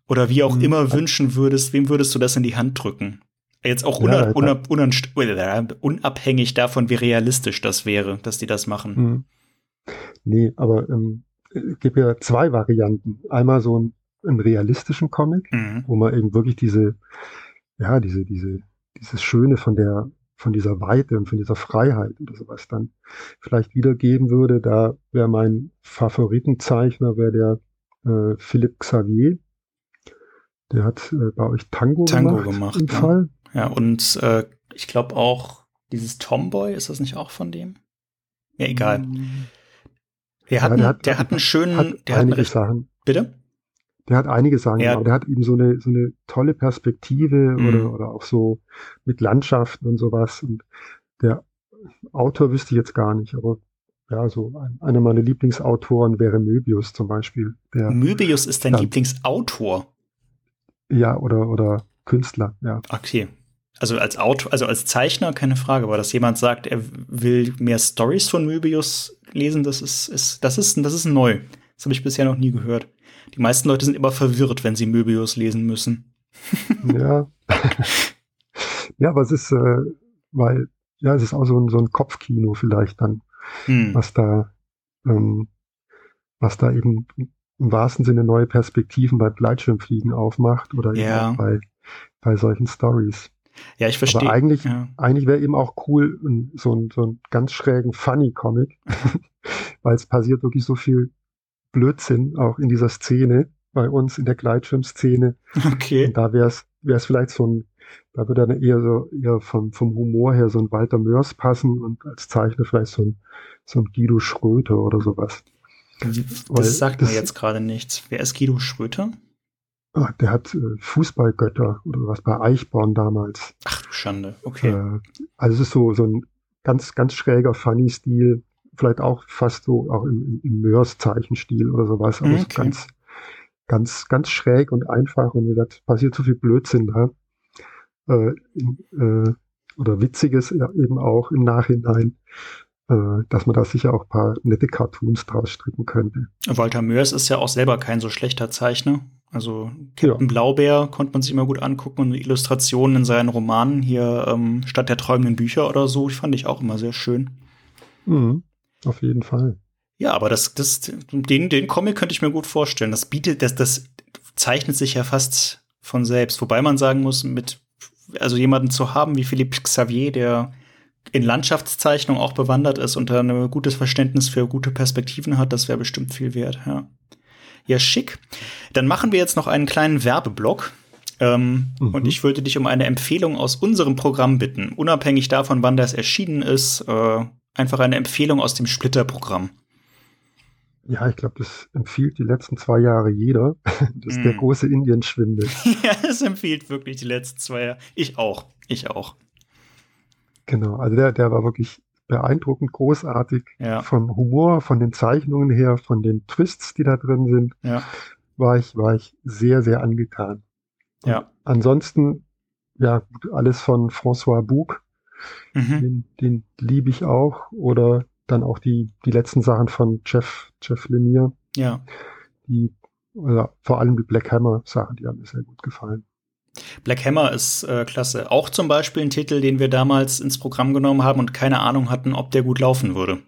oder wie auch mhm. immer wünschen würdest, wem würdest du das in die Hand drücken? Jetzt auch ja, unab unab unabhängig davon, wie realistisch das wäre, dass die das machen. Hm. Nee, aber ähm, es gibt ja zwei Varianten. Einmal so einen, einen realistischen Comic, mhm. wo man eben wirklich diese, ja, diese, diese, dieses Schöne von der, von dieser Weite und von dieser Freiheit oder sowas dann vielleicht wiedergeben würde. Da wäre mein Favoritenzeichner, wäre der äh, Philipp Xavier. Der hat äh, bei euch Tango, Tango gemacht. gemacht im ja. Fall. Ja, und äh, ich glaube auch dieses Tomboy, ist das nicht auch von dem? Ja, egal. Mm, Der hat, Ja, einen, der hat- der hat einen schönen, Hat der hat einige Sachen. bitte? Der hat einige Sachen, Ja. aber der hat eben so eine, so eine tolle Perspektive Mhm. oder, oder auch so mit Landschaften und sowas. Und der Autor wüsste ich jetzt gar nicht, aber ja, so ein, einer meiner Lieblingsautoren wäre Möbius zum Beispiel. Der, Möbius ist dein Ja. Lieblingsautor. ja, oder, oder Künstler, ja. Okay. Also als Autor, also als Zeichner keine Frage, aber dass jemand sagt, er will mehr Stories von Möbius lesen, das ist, ist das ist, das ist neu. Das habe ich bisher noch nie gehört. Die meisten Leute sind immer verwirrt, wenn sie Möbius lesen müssen. Ja. ja, aber es ist, äh, weil, ja, es ist auch so ein, so ein Kopfkino vielleicht dann, Hm. was da, ähm, was da eben im wahrsten Sinne neue Perspektiven bei Gleitschirmfliegen aufmacht oder eben Ja. auch bei, bei solchen Stories. Ja, ich verstehe. Aber eigentlich, ja. eigentlich wäre eben auch cool, so ein, so ein ganz schrägen Funny-Comic, weil es passiert wirklich so viel Blödsinn auch in dieser Szene, bei uns in der Gleitschirmszene. Okay. Und da wäre es wäre es vielleicht so ein, da würde dann eher so eher vom, vom Humor her so ein Walter Mörs passen und als Zeichner vielleicht so ein, so ein Guido Schröter oder sowas. Weil Das sagt mir das- jetzt gerade nichts. Wer ist Guido Schröter? Ah, der hat äh, Fußballgötter oder was bei Eichborn damals. Ach du Schande. Okay. Äh, also es ist so, so ein ganz, ganz schräger Funny-Stil, vielleicht auch fast so auch im, im, Mörs-Zeichenstil oder sowas, aber so Okay. ganz, ganz, ganz schräg und einfach und gesagt, passiert so viel Blödsinn da. Äh, in, äh, oder Witziges ja, eben auch im Nachhinein, äh, dass man da sicher auch ein paar nette Cartoons draus stricken könnte. Walter Mörs ist ja auch selber kein so schlechter Zeichner. Also Captain Blaubeer konnte man sich immer gut angucken und Illustrationen in seinen Romanen hier ähm, statt der träumenden Bücher oder so, fand ich auch immer sehr schön. Mhm, auf jeden Fall. Ja, aber das, das, den, den Comic könnte ich mir gut vorstellen. Das bietet, das, das zeichnet sich ja fast von selbst. Wobei man sagen muss, mit, also jemanden zu haben wie Philippe Xavier, der in Landschaftszeichnung auch bewandert ist und da ein gutes Verständnis für gute Perspektiven hat, das wäre bestimmt viel wert, ja. Ja, schick. Dann machen wir jetzt noch einen kleinen Werbeblock. Ähm, Mhm. Und ich würde dich um eine Empfehlung aus unserem Programm bitten, unabhängig davon, wann das erschienen ist. Äh, einfach eine Empfehlung aus dem Splitter-Programm. Ja, ich glaube, das empfiehlt die letzten zwei Jahre jeder. Das ist der Mm. große Indienschwindel. ja, es empfiehlt wirklich die letzten zwei Jahre. Ich auch. Ich auch. Genau, also der, der war wirklich beeindruckend großartig. Ja. Vom Humor, von den Zeichnungen her, von den Twists, die da drin sind, Ja. war ich, war ich sehr, sehr angetan. Ja. Ansonsten, ja, alles von François Bouc, Mhm. den, den liebe ich auch. Oder dann auch die, die letzten Sachen von Jeff, Jeff Lemire, Ja. die, oder vor allem die Black Hammer Sachen, die haben mir sehr gut gefallen. Black Hammer ist äh, klasse. Auch zum Beispiel ein Titel, den wir damals ins Programm genommen haben und keine Ahnung hatten, ob der gut laufen würde.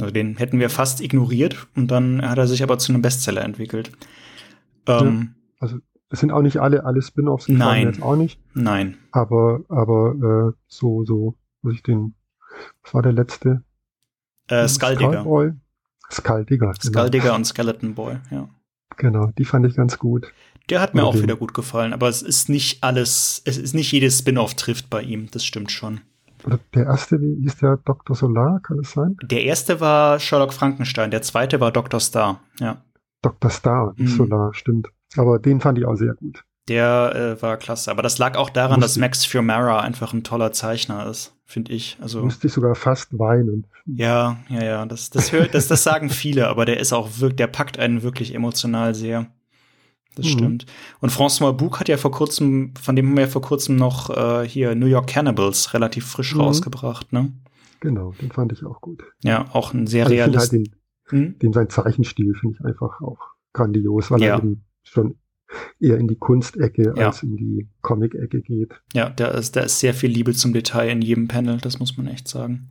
Also den hätten wir fast ignoriert und dann hat er sich aber zu einem Bestseller entwickelt. Ähm, Es sind auch nicht alle, alle Spin-offs, Nein. jetzt auch nicht. Nein. Aber, aber äh, so, so, muss ich den, was war der letzte? Äh, Skulldigger. Skullboy? Skulldigger. Genau. Skulldigger und Skeleton Boy, ja. genau, die fand ich ganz gut. Der hat mir Oder auch wieder gut gefallen, aber es ist nicht alles, es ist nicht jedes Spin-off trifft bei ihm, das stimmt schon. Der erste, wie hieß der Dr. Solar, kann es sein? Der erste war Sherlock Frankenstein, der zweite war Dr. Star, ja. Dr. Star, Mhm. Solar, stimmt. Aber den fand ich auch sehr gut. Der äh, war klasse. Aber das lag auch daran, dass Musste- Max Fiumara einfach ein toller Zeichner ist, finde ich. Also Musste ich sogar fast weinen. ja, ja, ja. Das, das, hört, das, das sagen viele, aber der ist auch wirklich, der packt einen wirklich emotional sehr. Das Mhm. stimmt. Und François Bouc hat ja vor kurzem, von dem haben wir ja vor kurzem noch äh, hier New York Cannibals relativ frisch Mhm. rausgebracht, ne? Genau, den fand ich auch gut. Ja, auch ein sehr Also finde halt den, Hm? den sein Zeichenstil finde ich einfach auch grandios, weil Ja. er eben schon eher in die Kunstecke Ja. als in die Comic-Ecke geht. Ja, da ist, da ist sehr viel Liebe zum Detail in jedem Panel, das muss man echt sagen.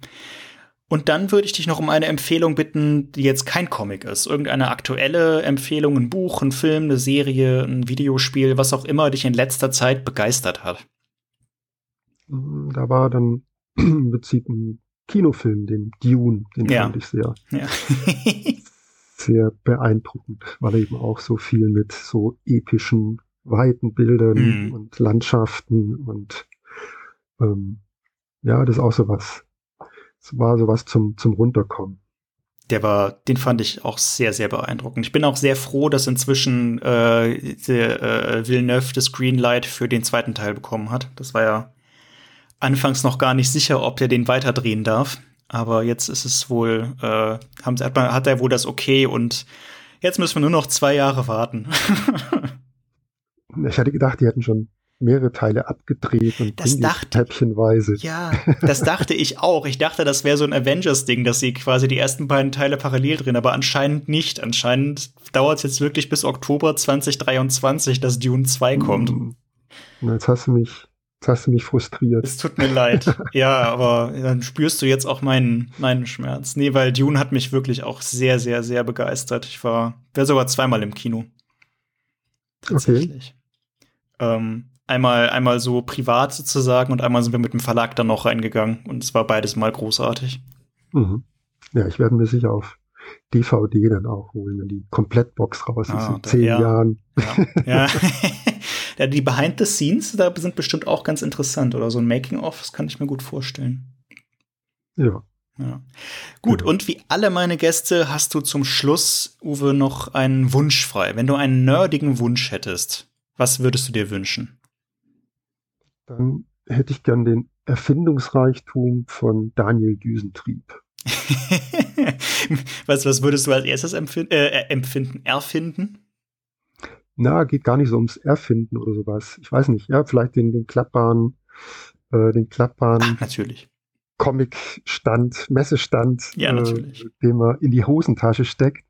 Und dann würde ich dich noch um eine Empfehlung bitten, die jetzt kein Comic ist. Irgendeine aktuelle Empfehlung, ein Buch, ein Film, eine Serie, ein Videospiel, was auch immer dich in letzter Zeit begeistert hat. Mm, Da war dann im Prinzip ein Kinofilm, den Dune, den Ja. fand ich sehr, Ja. sehr beeindruckend, weil er eben auch so viel mit so epischen weiten Bildern mhm. und Landschaften und ähm, ja, das ist auch sowas. Es war sowas zum, zum Runterkommen. Der war, den fand ich auch sehr, sehr beeindruckend. Ich bin auch sehr froh, dass inzwischen äh, der, äh, Villeneuve das Greenlight für den zweiten Teil bekommen hat. Das war ja anfangs noch gar nicht sicher, ob er den weiterdrehen darf. Aber jetzt ist es wohl, äh, haben, hat, man, hat er wohl das okay und jetzt müssen wir nur noch zwei Jahre warten. ich hatte gedacht, die hätten schon mehrere Teile abgedreht und das dachte, häppchenweise. Ja, das dachte ich auch. Ich dachte, das wäre so ein Avengers-Ding, dass sie quasi die ersten beiden Teile parallel drehen, aber anscheinend nicht. Anscheinend dauert es jetzt wirklich bis Oktober 2023, dass Dune 2 kommt. Hm. Jetzt hast du mich, jetzt hast du mich frustriert. Es tut mir leid. ja, aber dann spürst du jetzt auch meinen, meinen Schmerz. Nee, weil Dune hat mich wirklich auch sehr, sehr, sehr begeistert. Ich war, wäre sogar zweimal im Kino. Tatsächlich. Okay. Ähm, Einmal, einmal so privat sozusagen und einmal sind wir mit dem Verlag dann noch reingegangen und es war beides mal großartig. Mhm. Ja, ich werde mir sicher auf DVD dann auch holen, wenn die Komplettbox raus ist ah, in zehn ja. Jahren. Ja, ja. ja, die Behind the Scenes, da sind bestimmt auch ganz interessant oder so ein Making-of, das kann ich mir gut vorstellen. Ja. Ja. Gut, genau. und wie alle meine Gäste hast du zum Schluss, Uwe, noch einen Wunsch frei. Wenn du einen nerdigen Wunsch hättest, was würdest du dir wünschen? Dann hätte ich gern den Erfindungsreichtum von Daniel Düsentrieb. was, was würdest du als erstes empfinden, äh, empfinden, erfinden? Na, geht gar nicht so ums Erfinden oder sowas. Ich weiß nicht, ja, vielleicht den, den klappbaren, äh, den klappbaren Ach, natürlich. Comic-Stand, Messestand, ja, äh, den man in die Hosentasche steckt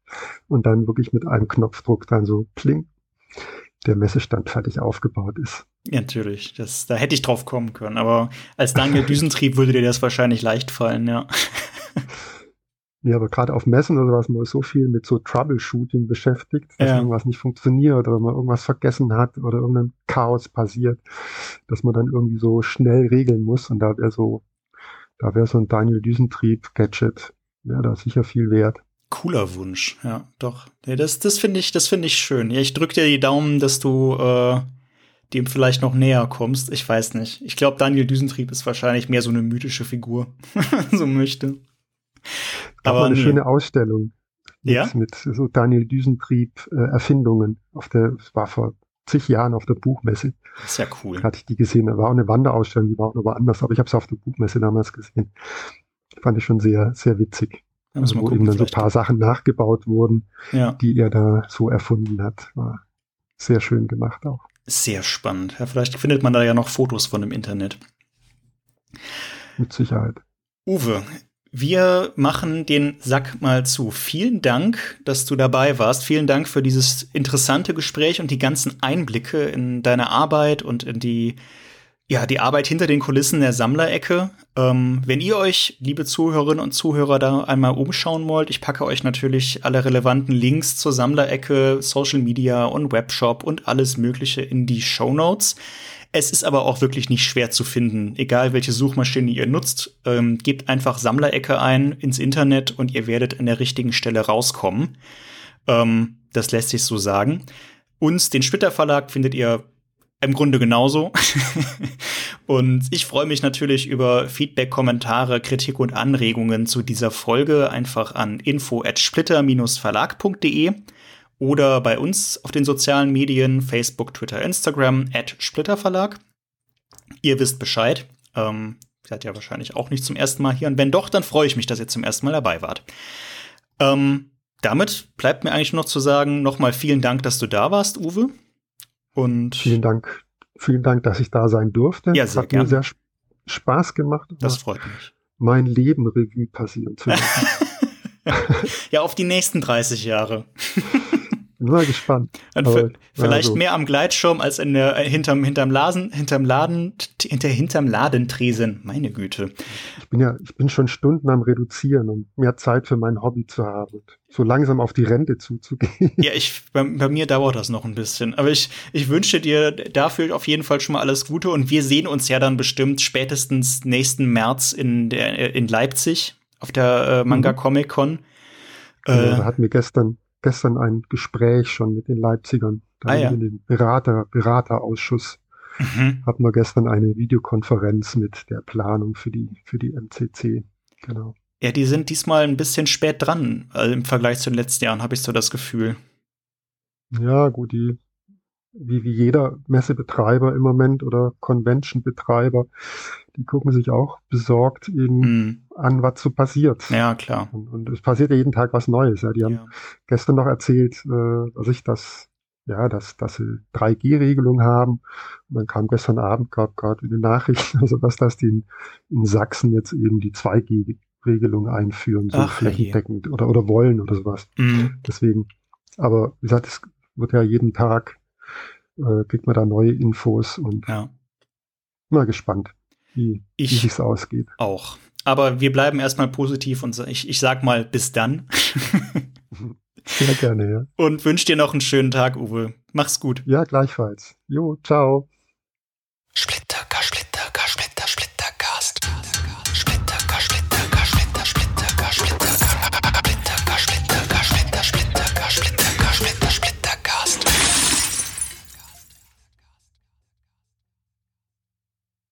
und dann wirklich mit einem Knopfdruck dann so pling, der Messestand fertig aufgebaut ist. Ja, natürlich, das, da hätte ich drauf kommen können, aber als Daniel Düsentrieb würde dir das wahrscheinlich leicht fallen, ja. Ja, aber gerade auf Messen oder was, man ist so viel mit so Troubleshooting beschäftigt, dass ja. irgendwas nicht funktioniert oder man irgendwas vergessen hat oder irgendein Chaos passiert, dass man dann irgendwie so schnell regeln muss und da wäre so, da wäre so ein Daniel Düsentrieb-Gadget, wäre da sicher viel wert. Cooler Wunsch, ja, doch. Ja, das das finde ich, das finde ich schön. Ja, ich drücke dir die Daumen, dass du äh, dem vielleicht noch näher kommst. Ich weiß nicht. Ich glaube, Daniel Düsentrieb ist wahrscheinlich mehr so eine mythische Figur, so möchte. Aber eine nee. schöne Ausstellung. Mit, ja? mit so Daniel Düsentrieb äh, Erfindungen auf der, es war vor zig Jahren auf der Buchmesse. Das ist ja cool. Hatte ich die gesehen. Da war auch eine Wanderausstellung, die war auch noch woanders, aber ich habe es auf der Buchmesse damals gesehen. Fand ich schon sehr, sehr witzig. Also, wo eben dann so ein paar Sachen nachgebaut wurden, ja. die er da so erfunden hat. War sehr schön gemacht auch. Sehr spannend. Ja, vielleicht findet man da ja noch Fotos von im Internet. Mit Sicherheit. Uwe, wir machen den Sack mal zu. Vielen Dank, dass du dabei warst. Vielen Dank für dieses interessante Gespräch und die ganzen Einblicke in deine Arbeit und in die ja, die Arbeit hinter den Kulissen der Sammlerecke. Ähm, wenn ihr euch, liebe Zuhörerinnen und Zuhörer, da einmal umschauen wollt, ich packe euch natürlich alle relevanten Links zur Sammlerecke, Social Media und Webshop und alles Mögliche in die Show Notes. Es ist aber auch wirklich nicht schwer zu finden. Egal welche Suchmaschine ihr nutzt, ähm, gebt einfach Sammlerecke ein ins Internet und ihr werdet an der richtigen Stelle rauskommen. Ähm, das lässt sich so sagen. Uns, den Splitter Verlag, findet ihr im Grunde genauso. und ich freue mich natürlich über Feedback, Kommentare, Kritik und Anregungen zu dieser Folge einfach an info at splitter-verlag.de oder bei uns auf den sozialen Medien Facebook, Twitter, Instagram at Splitterverlag. Ihr wisst Bescheid. Ähm, seid ja wahrscheinlich auch nicht zum ersten Mal hier. Und wenn doch, dann freue ich mich, dass ihr zum ersten Mal dabei wart. Ähm, damit bleibt mir eigentlich nur noch zu sagen, nochmal vielen Dank, dass du da warst, Uwe. Und vielen Dank, vielen Dank, dass ich da sein durfte. Ja, sehr Hat gerne. mir sehr Spaß gemacht. Das freut mich. Mein Leben Revue passieren zu lassen. ja, auf die nächsten 30 Jahre. Bin mal gespannt. Aber, vielleicht also. mehr am Gleitschirm als in der, äh, hinterm, hinterm Laden, hinterm Laden, hinter, hinterm Ladentresen. Meine Güte. Ich bin ja, ich bin schon Stunden am Reduzieren, um mehr Zeit für mein Hobby zu haben und so langsam auf die Rente zuzugehen. Ja, ich, bei, bei mir dauert das noch ein bisschen. Aber ich, ich wünsche dir dafür auf jeden Fall schon mal alles Gute und wir sehen uns ja dann bestimmt spätestens nächsten März in der, in Leipzig auf der äh, Manga mhm. Comic Con. Äh, da hatten wir gestern gestern ein Gespräch schon mit den Leipzigern. Da ah, ja. in den Berater, Beraterausschuss mhm. hatten wir gestern eine Videokonferenz mit der Planung für die, für die MCC. Genau. Ja, die sind diesmal ein bisschen spät dran also im Vergleich zu den letzten Jahren, habe ich so das Gefühl. Ja, gut, die, wie, wie jeder Messebetreiber im Moment oder Convention-Betreiber, die gucken sich auch besorgt eben mm. an, was so passiert. Ja, klar. Und, und, es passiert ja jeden Tag was Neues. Ja. Die haben ja. gestern noch erzählt, äh, dass ich das, ja, dass, dass sie 3G-Regelung haben. Und dann kam gestern Abend gerade in den Nachrichten, also dass das die in, in Sachsen jetzt eben die 2G-Regelung einführen, so Ach, flächendeckend oder, oder wollen oder sowas. Mm. Deswegen, aber wie gesagt, es wird ja jeden Tag, äh, kriegt man da neue Infos und ja. mal gespannt wie, ich wie es ausgeht. Auch. Aber wir bleiben erstmal positiv und ich, ich sag mal bis dann. Sehr gerne, ja. Und wünsche dir noch einen schönen Tag, Uwe. Mach's gut. Ja, gleichfalls. Jo, ciao. Split.